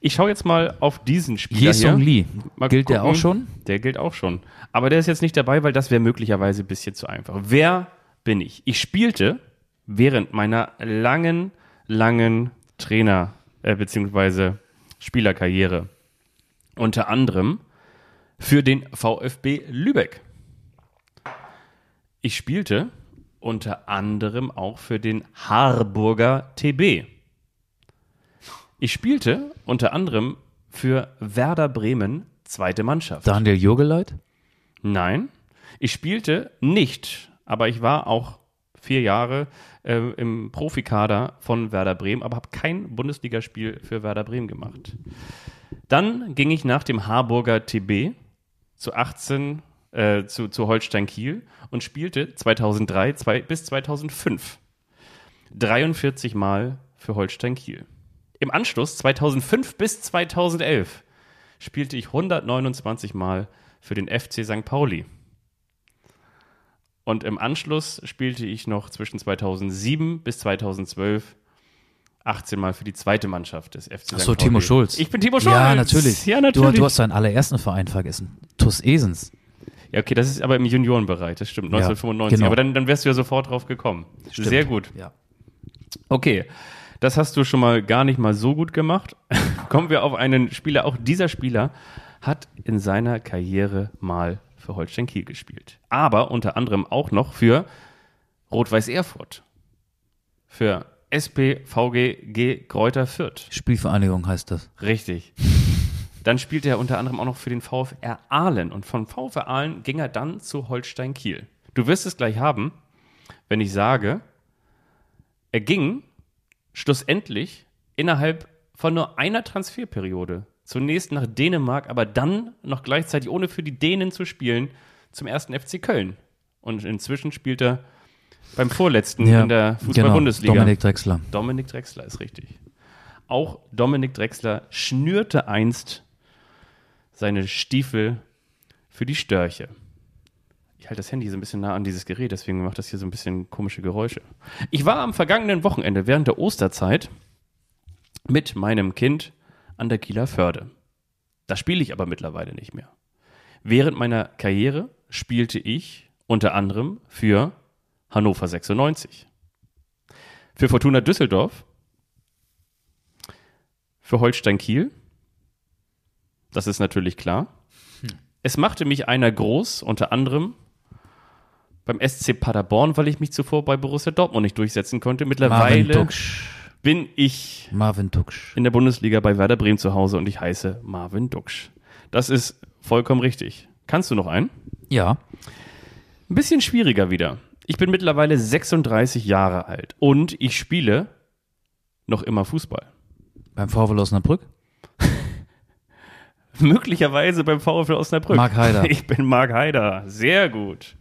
Ich schaue jetzt mal auf diesen Spieler Jesung hier. Lee. Mal Gilt der gucken. auch schon? Der gilt auch schon. Aber der ist jetzt nicht dabei, weil das wäre möglicherweise ein bisschen zu einfach. Wer bin ich? Ich spielte während meiner langen, langen Trainer- äh, beziehungsweise Spielerkarriere unter anderem für den VfB Lübeck. Ich spielte unter anderem auch für den Harburger TB. Ich spielte unter anderem für Werder Bremen zweite Mannschaft. Daniel Jurgeleit? Nein, ich spielte nicht, aber ich war auch vier Jahre äh, im Profikader von Werder Bremen, aber habe kein Bundesligaspiel für Werder Bremen gemacht. Dann ging ich nach dem Harburger TB zu 18 äh, zu, zu Holstein Kiel und spielte 2003 zwei, bis 2005 43 Mal für Holstein Kiel. Im Anschluss 2005 bis 2011 spielte ich 129 Mal für den FC St. Pauli. Und im Anschluss spielte ich noch zwischen 2007 bis 2012 18 Mal für die zweite Mannschaft des FC St. Achso, Pauli. Timo Schulz. Ich bin Timo Schulz. Ja, natürlich. Ja, natürlich. Du, du hast deinen allerersten Verein vergessen. TuS Esens. Ja, okay, das ist aber im Juniorenbereich, das stimmt, 1995. genau. Aber dann, dann wärst du ja sofort drauf gekommen. Sehr gut. Ja. Okay, das hast du schon mal gar nicht mal so gut gemacht. Kommen wir auf einen Spieler. Auch dieser Spieler hat in seiner Karriere mal für Holstein Kiel gespielt. Aber unter anderem auch noch für Rot-Weiß Erfurt. Für SPVG Kräuter Fürth. Spielvereinigung heißt das. Richtig. Dann spielte er unter anderem auch noch für den VfR Aalen und von VfR Aalen ging er dann zu Holstein Kiel. Du wirst es gleich haben, wenn ich sage, er ging schlussendlich innerhalb von nur einer Transferperiode zunächst nach Dänemark, aber dann noch gleichzeitig, ohne für die Dänen zu spielen, zum ersten FC Köln. Und inzwischen spielt er beim vorletzten in der Fußball-Bundesliga. Genau, Dominik Drexler. Dominik Drexler ist richtig. Auch Dominik Drexler schnürte einst seine Stiefel für die Störche. Ich halte das Handy so ein bisschen nah an dieses Gerät, deswegen macht das hier so ein bisschen komische Geräusche. Ich war am vergangenen Wochenende während der Osterzeit mit meinem Kind an der Kieler Förde. Da spiele ich aber mittlerweile nicht mehr. Während meiner Karriere spielte ich unter anderem für Hannover 96, für Fortuna Düsseldorf, für Holstein Kiel. Das ist natürlich klar. Es machte mich einer groß, unter anderem beim SC Paderborn, weil ich mich zuvor bei Borussia Dortmund nicht durchsetzen konnte. Mittlerweile bin ich Marvin Duksch. in der Bundesliga bei Werder Bremen zu Hause und ich heiße Marvin Duksch. Das ist vollkommen richtig. Kannst du noch einen? Ja. Ein bisschen schwieriger wieder. Ich bin mittlerweile 36 Jahre alt und ich spiele noch immer Fußball. Beim VfL Osnabrück? Möglicherweise beim VfL Osnabrück. Marc Haider. Ich bin Marc Haider. Sehr gut.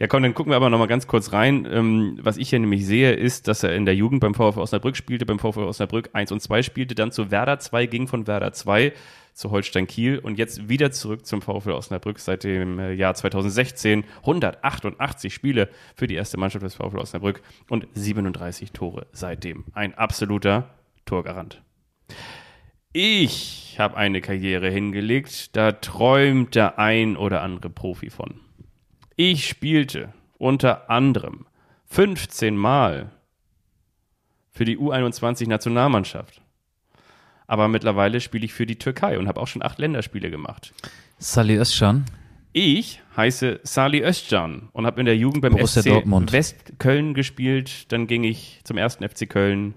Ja, komm, dann gucken wir aber noch mal ganz kurz rein. Ähm, was ich hier nämlich sehe, ist, dass er in der Jugend beim VfL Osnabrück spielte, beim VfL Osnabrück 1 und 2 spielte, dann zu Werder 2, ging von Werder 2 zu Holstein Kiel und jetzt wieder zurück zum VfL Osnabrück seit dem äh, Jahr 2016. 188 Spiele für die erste Mannschaft des VfL Osnabrück und 37 Tore seitdem. Ein absoluter Torgarant. Ich habe eine Karriere hingelegt, da träumt der ein oder andere Profi von. Ich spielte unter anderem 15 Mal für die U21-Nationalmannschaft. Aber mittlerweile spiele ich für die Türkei und habe auch schon acht Länderspiele gemacht. Sally Özcan. Ich heiße Salih Özcan und habe in der Jugend beim Borussia FC Dortmund. Westköln gespielt. Dann ging ich zum ersten FC Köln,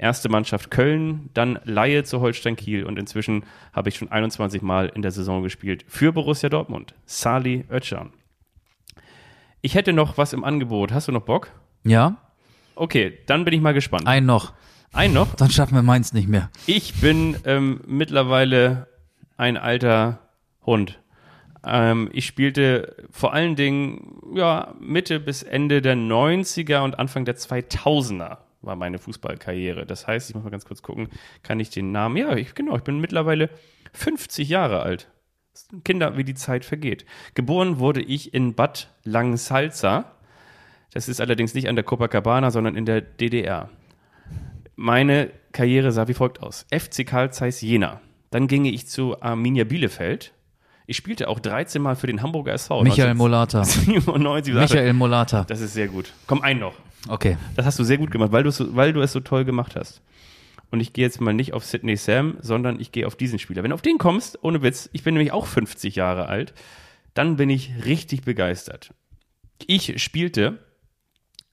erste Mannschaft Köln, dann Laie zu Holstein Kiel und inzwischen habe ich schon 21 Mal in der Saison gespielt für Borussia Dortmund. Salih Özcan. Ich hätte noch was im Angebot. Hast du noch Bock? Ja. Okay, dann bin ich mal gespannt. Ein noch. Ein noch. Dann schaffen wir meins nicht mehr. Ich bin ähm, mittlerweile ein alter Hund. Ähm, ich spielte vor allen Dingen ja, Mitte bis Ende der 90er und Anfang der 2000er war meine Fußballkarriere. Das heißt, ich muss mal ganz kurz gucken, kann ich den Namen? Ja, ich, genau, ich bin mittlerweile 50 Jahre alt. Kinder, wie die Zeit vergeht. Geboren wurde ich in Bad Langsalza. Das ist allerdings nicht an der Copacabana, sondern in der DDR. Meine Karriere sah wie folgt aus. FC Karl Zeiss Jena. Dann ginge ich zu Arminia Bielefeld. Ich spielte auch 13 Mal für den Hamburger SV. Michael Molata. 97. Michael Molata. Das ist sehr gut. Komm, ein noch. Okay. Das hast du sehr gut gemacht, weil du, so, weil du es so toll gemacht hast. Und ich gehe jetzt mal nicht auf Sidney Sam, sondern ich gehe auf diesen Spieler. Wenn du auf den kommst, ohne Witz, ich bin nämlich auch 50 Jahre alt, dann bin ich richtig begeistert. Ich spielte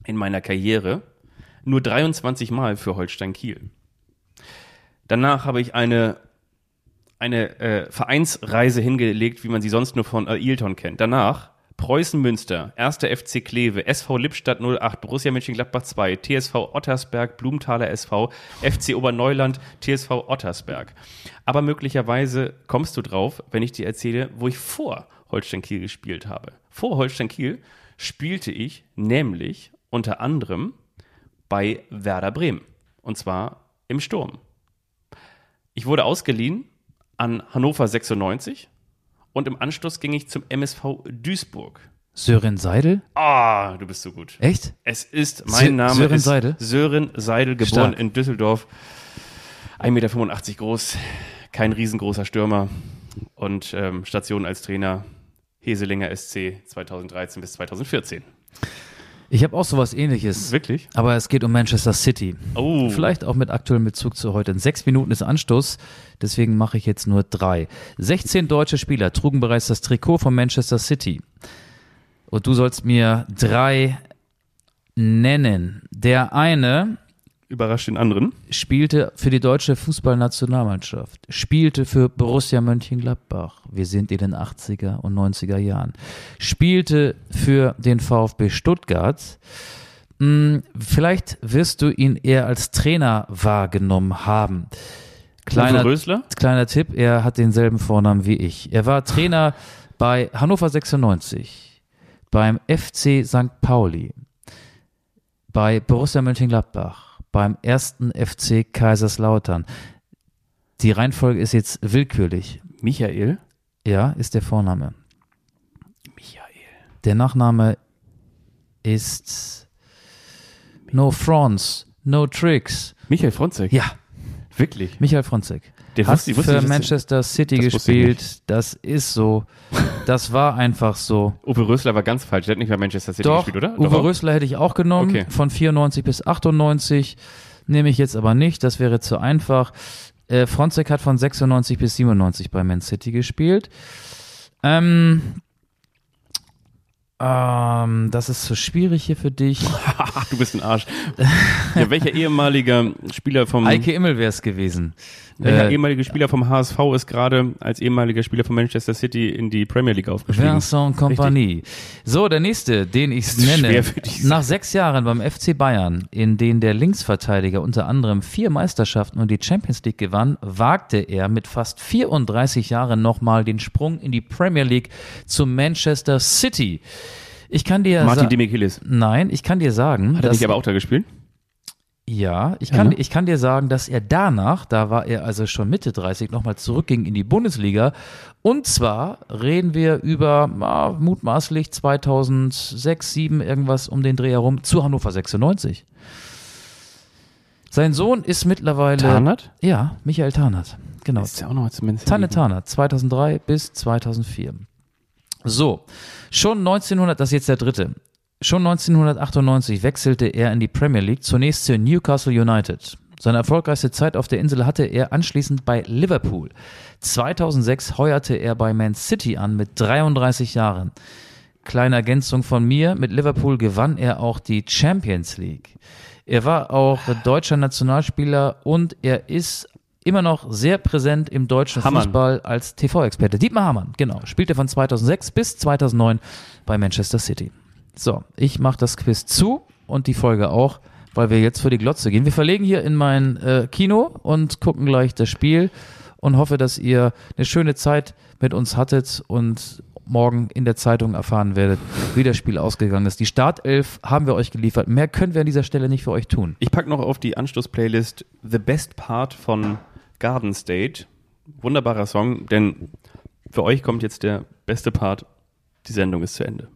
in meiner Karriere nur 23 Mal für Holstein Kiel. Danach habe ich eine, eine äh, Vereinsreise hingelegt, wie man sie sonst nur von Ailton kennt. Danach Preußen Münster, 1. FC Kleve, SV Lippstadt 08, Borussia Mönchengladbach 2, TSV Ottersberg, Blumenthaler SV, FC Oberneuland, TSV Ottersberg. Aber möglicherweise kommst du drauf, wenn ich dir erzähle, wo ich vor Holstein Kiel gespielt habe. Vor Holstein Kiel spielte ich nämlich unter anderem bei Werder Bremen. Und zwar im Sturm. Ich wurde ausgeliehen an Hannover 96 und im Anschluss ging ich zum MSV Duisburg. Sören Seidel? Ah, du bist so gut. Echt? Es ist, mein Sö- Name Sören ist Seidel? Sören Seidel, geboren Stark. in Düsseldorf. 1,85 Meter groß, kein riesengroßer Stürmer und ähm, Station als Trainer Heselinger SC 2013 bis 2014. Ich habe auch sowas ähnliches. Wirklich? Aber es geht um Manchester City. Oh. Vielleicht auch mit aktuellem Bezug zu heute. In sechs Minuten ist Anstoß, deswegen mache ich jetzt nur drei. 16 deutsche Spieler trugen bereits das Trikot von Manchester City. Und du sollst mir drei nennen. Der eine Überrascht den anderen. spielte für die deutsche Fußballnationalmannschaft, spielte für Borussia Mönchengladbach, wir sind in den 80er und 90er Jahren, spielte für den VfB Stuttgart. Hm, Vielleicht wirst du ihn eher als Trainer wahrgenommen haben. Kleiner, kleiner Tipp, er hat denselben Vornamen wie ich. Er war Trainer bei Hannover 96, beim FC St. Pauli, bei Borussia Mönchengladbach, beim ersten FC Kaiserslautern. Die Reihenfolge ist jetzt willkürlich. Michael? Ja, ist der Vorname. Michael. Der Nachname ist No France, No Tricks. Michael Fronzek? Ja, Wirklich? Michael Fronzek. Der hat wusste- für Manchester City das gespielt. Das ist so. Das war einfach so. Uwe Rösler war ganz falsch. Der hat nicht bei Manchester City Doch, gespielt, oder? Uwe Doch? Rösler hätte ich auch genommen. Okay. Von 94 bis 98 nehme ich jetzt aber nicht. Das wäre zu einfach. Äh, Fronzek hat von 96 bis 97 bei Man City gespielt. Ähm, ähm, das ist so schwierig hier für dich. Du bist ein Arsch. ja, welcher ehemaliger Spieler vom Eike Immel wäre es gewesen. Welcher Äh, ehemalige Spieler vom HSV ist gerade als ehemaliger Spieler von Manchester City in die Premier League aufgestiegen? Vincent Compagnie. So, der nächste, den ich nenne. Nach sechs Jahren beim FC Bayern, in denen der Linksverteidiger unter anderem vier Meisterschaften und die Champions League gewann, wagte er mit fast 34 Jahren nochmal den Sprung in die Premier League zu Manchester City. Ich kann dir Martin Demichelis. Nein, ich kann dir sagen, Hat er nicht aber auch da gespielt? Ja, ich kann, ich kann dir sagen, dass er danach, da war er also schon Mitte 30, nochmal zurückging in die Bundesliga. Und zwar reden wir über ah, mutmaßlich 2006, 7 irgendwas um den Dreh herum zu Hannover 96. Sein Sohn ist mittlerweile. Tarnath? Ja, Michael Tarnath. Genau. Ist ja auch noch zumindest. Tanne Tarnath, 2003 bis 2004. So, schon 1900, das ist jetzt der dritte. Schon 1998 wechselte er in die Premier League, zunächst zu Newcastle United. Seine erfolgreichste Zeit auf der Insel hatte er anschließend bei Liverpool. 2006 heuerte er bei Man City an mit 33 Jahren. Kleine Ergänzung von mir, mit Liverpool gewann er auch die Champions League. Er war auch deutscher Nationalspieler und er ist immer noch sehr präsent im deutschen Hamann. Fußball als TV-Experte. Dietmar Hamann, genau. Spielte von 2006 bis 2009 bei Manchester City. So, ich mache das Quiz zu und die Folge auch, weil wir jetzt für die Glotze gehen. Wir verlegen hier in mein äh, Kino und gucken gleich das Spiel und hoffe, dass ihr eine schöne Zeit mit uns hattet und morgen in der Zeitung erfahren werdet, wie das Spiel ausgegangen ist. Die Startelf haben wir euch geliefert. Mehr können wir an dieser Stelle nicht für euch tun. Ich packe noch auf die Anstoß-Playlist The Best Part von Garden State. Wunderbarer Song, denn für euch kommt jetzt der beste Part. Die Sendung ist zu Ende.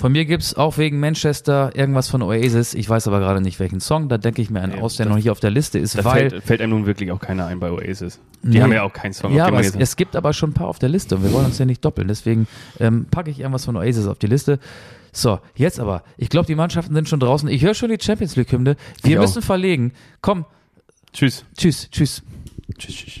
Von mir gibt's auch wegen Manchester irgendwas von Oasis. Ich weiß aber gerade nicht welchen Song. Da denke ich mir einen Nee, aus, der noch hier auf der Liste ist, Da weil fällt, fällt einem nun wirklich auch keiner ein bei Oasis. Die Nee. haben ja auch keinen Song. Ja, aber es, es gibt aber schon ein paar auf der Liste und wir wollen uns ja nicht doppeln. Deswegen ähm, packe ich irgendwas von Oasis auf die Liste. So, jetzt aber. Ich glaube, die Mannschaften sind schon draußen. Ich höre schon die Champions League-Hymne. Wir Ich auch. müssen verlegen. Komm, Tschüss. tschüss, tschüss. Tschüss, tschüss.